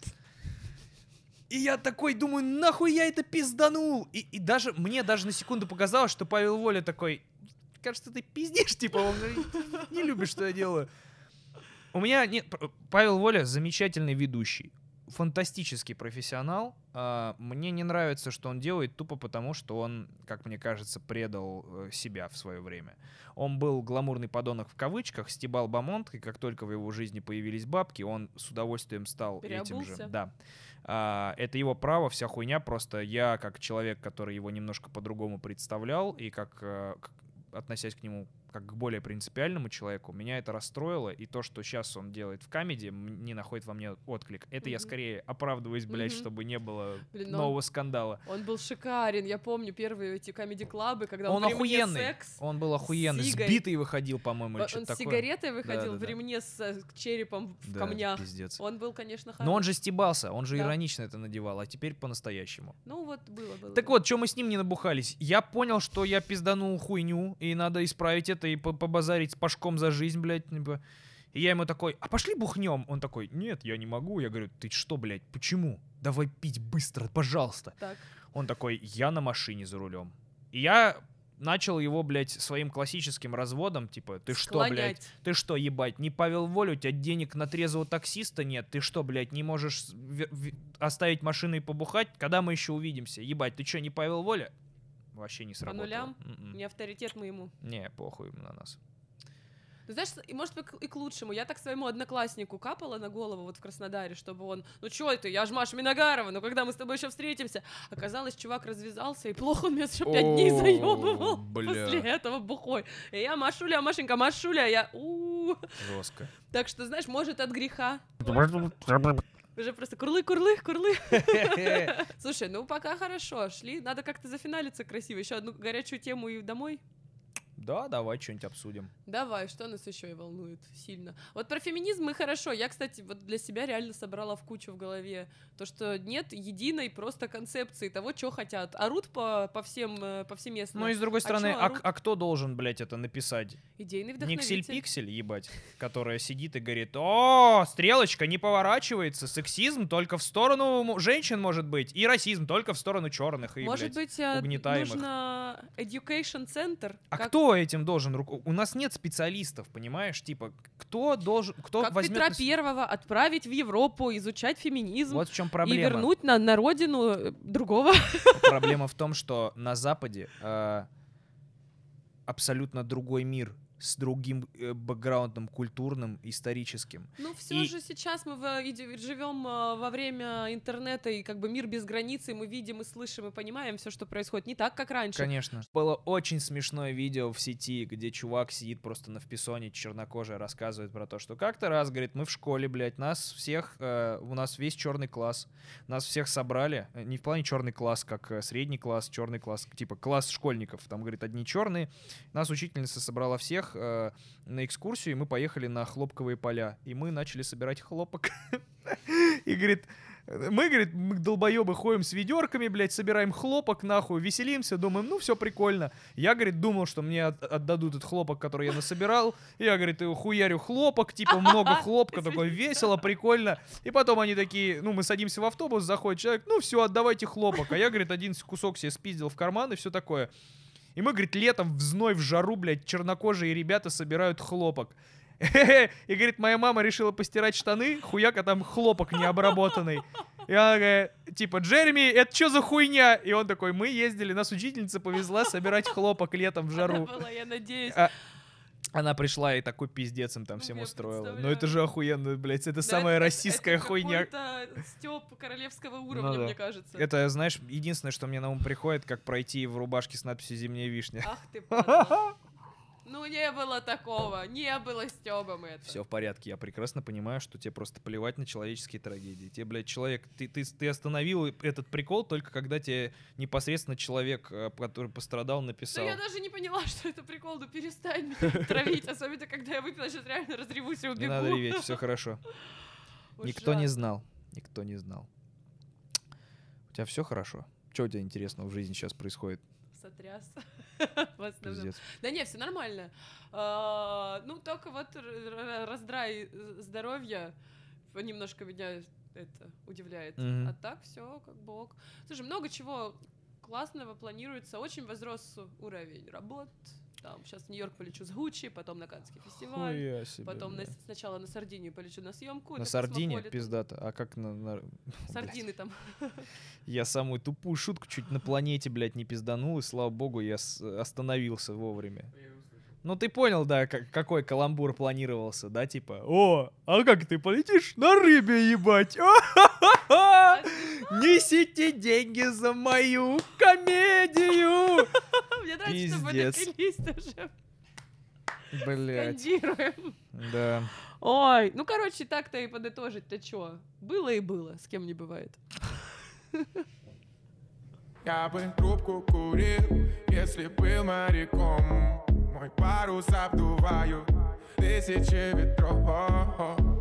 И я такой думаю, нахуй я это пизданул. И, и даже, мне даже на секунду показалось, что Павел Воля такой, кажется, ты пиздишь, типа, он не любишь, что я делаю. У меня нет. Павел Воля замечательный ведущий. Фантастический профессионал. А, Мне не нравится, что он делает, тупо потому, что он, как мне кажется, предал э, себя в свое время. Он был гламурный подонок в кавычках, стебал бамонт, и как только в его жизни появились бабки, он с удовольствием стал этим же. Да. А, это его право, вся хуйня. Просто я, как человек, который его немножко по-другому представлял, и как, э, относясь к нему как к более принципиальному человеку, меня это расстроило, и то, что сейчас он делает в камеди, не находит во мне отклик. Это я Мгм. скорее оправдываюсь, блядь, Мгм. чтобы не было Блин, ну, нового скандала. Он был шикарен, я помню первые эти комеди-клабы, когда он, Он в охуенный, секс. он был охуенный, Сигой. сбитый выходил, по-моему, или Он что-то с такое. сигаретой выходил в Да-да-да. ремне с э, черепом в Да, камнях. пиздец. Он был, конечно, хорош. Но он же стебался, он же Да. иронично это надевал, а теперь по-настоящему. Ну вот, было, было. Так было. вот, что мы с ним не набухались? Я понял, что я пизданул хуйню, и надо исправить это и по- побазарить с Пашком за жизнь, блядь. типа. И я ему такой, а пошли бухнем? Он такой, нет, я не могу. Я говорю, ты что, блядь, почему? Давай пить быстро, пожалуйста. Так. Он такой, я на машине за рулем. И я начал его, блядь, своим классическим разводом, типа, ты что, блядь, Склонять. ты что, ебать, не Павел Воля, у тебя денег на трезвого таксиста нет? Ты что, блядь, не можешь оставить машину и побухать? Когда мы еще увидимся? Ебать, ты что, не Павел Воля? Вообще не сработало. нулям? М-м. Не авторитет мы ему. Не, похуй на нас. Ну, знаешь, может быть и к лучшему. Я так своему однокласснику капала на голову вот в Краснодаре, чтобы он, ну чё это, я ж Маша Миногарова, но когда мы с тобой еще встретимся, оказалось, чувак развязался, и плохо он меня еще пять дней заебывал бля. после этого бухой. И я Машуля, Машенька, Машуля, я Жестко. Так что, знаешь, может от греха. Уже просто курлы, курлы, курлы. Слушай, ну пока хорошо, шли. Надо как-то зафиналиться красиво. Еще одну горячую тему и домой. Да, давай что-нибудь обсудим. Давай, что нас еще и волнует сильно? Вот про феминизм мы хорошо. Я, кстати, вот для себя реально собрала в кучу в голове то, что нет единой просто концепции того, что хотят. Орут по, по всем, э, повсеместно. Ну и с другой стороны, чё а, орут? а кто должен, блядь, это написать? Идейный вдохновитель. Никсель-пиксель, ебать, которая сидит и говорит, о, стрелочка не поворачивается, сексизм только в сторону женщин может быть, и расизм только в сторону черных. И, Может блядь, быть, э, угнетаемых. нужно education центр? А как, кто этим должен руку... У нас нет специалистов, понимаешь? Типа, кто должен... Кто как возьмет... Петра Первого отправить в Европу, изучать феминизм Вот в чем и проблема. вернуть на, на родину э, другого? Проблема в том, что на Западе э, абсолютно другой мир с другим э, бэкграундом культурным, историческим. Ну, все И- же сейчас мы живем э, во время интернета, и как бы мир без границ, и мы видим и слышим, и понимаем все, что происходит. Не так, как раньше. Конечно. Было очень смешное видео в сети, где чувак сидит просто на вписоне, чернокожий, рассказывает про то, что как-то раз, говорит, мы в школе, блядь, нас всех, э, у нас весь черный класс, нас всех собрали, э, не в плане черный класс, как средний класс, черный класс, типа класс школьников, там, говорит, одни черные, нас учительница собрала всех э, на экскурсию, и мы поехали на хлопковые поля, и мы начали собирать хлопок. И, говорит, мы, говорит, мы долбоебы ходим с ведерками, блядь, собираем хлопок, нахуй, веселимся, думаем, ну, все прикольно. Я, говорит, думал, что мне от- отдадут этот хлопок, который я насобирал. Я, говорит, хуярю хлопок, типа, много хлопка, такой весело, прикольно. И потом они такие, ну, мы садимся в автобус, заходит человек, ну, все, отдавайте хлопок. А я, говорит, один кусок себе спиздил в карман и все такое. И мы, говорит, летом в зной, в жару, блядь, чернокожие ребята собирают хлопок. И, говорит, моя мама решила постирать штаны, хуяка там хлопок необработанный. И она такая, типа, Джереми, это что за хуйня? И он такой, мы ездили, нас учительница повезла собирать хлопок летом в жару. Надо было, я надеюсь. Она пришла и такой пиздец им там Ну, всем устроила. Ну это же охуенно, блядь, это Да, самая это- российская это хуйня. какой-то стёб королевского уровня, Ну да. мне кажется. Это, знаешь, единственное, что мне на ум приходит, как пройти в рубашке с надписью «Зимняя вишня». Ах ты. Ну, не было такого, не было стёбом это. Все в порядке, я прекрасно понимаю, что тебе просто плевать на человеческие трагедии. Тебе, блядь, человек, ты, ты, ты остановил этот прикол только когда тебе непосредственно человек, э, который пострадал, написал. я даже не поняла, что это прикол, ну перестань меня травить, особенно когда я выпила, сейчас реально разревусь и убегу. Не надо реветь, все хорошо. Никто не знал, никто не знал. У тебя все хорошо? Что у тебя интересного в жизни сейчас происходит? Сотряс. В основном. Пиздец. Да не, все нормально. А, Ну, только вот раздрай э, здоровья немножко меня это удивляет. А так все как бог. Слушай, много чего классного планируется. Очень возрос уровень работ. Там сейчас в Нью-Йорк полечу с Гуччи, потом на Каннский фестиваль. Хуя себе, Потом на- сначала на Сардинию полечу на съемку. На Сардине пиздато. А как на... на-. Сардины там. Я самую тупую шутку чуть на планете, блядь, не пизданул, и слава богу, я остановился вовремя. Ну ты понял, да, как- какой каламбур планировался, да, типа, о, а как ты полетишь на рыбе, ебать? Несите деньги за мою комедию! Мне нравится, что мы Пиздец. напились тоже. Блять, Скандируем. да. Ой, ну, короче, так-то и подытожить-то чё? Было и было, с кем не бывает. Я бы трубку курил, если был моряком Мой парус обдуваю тысячи ветров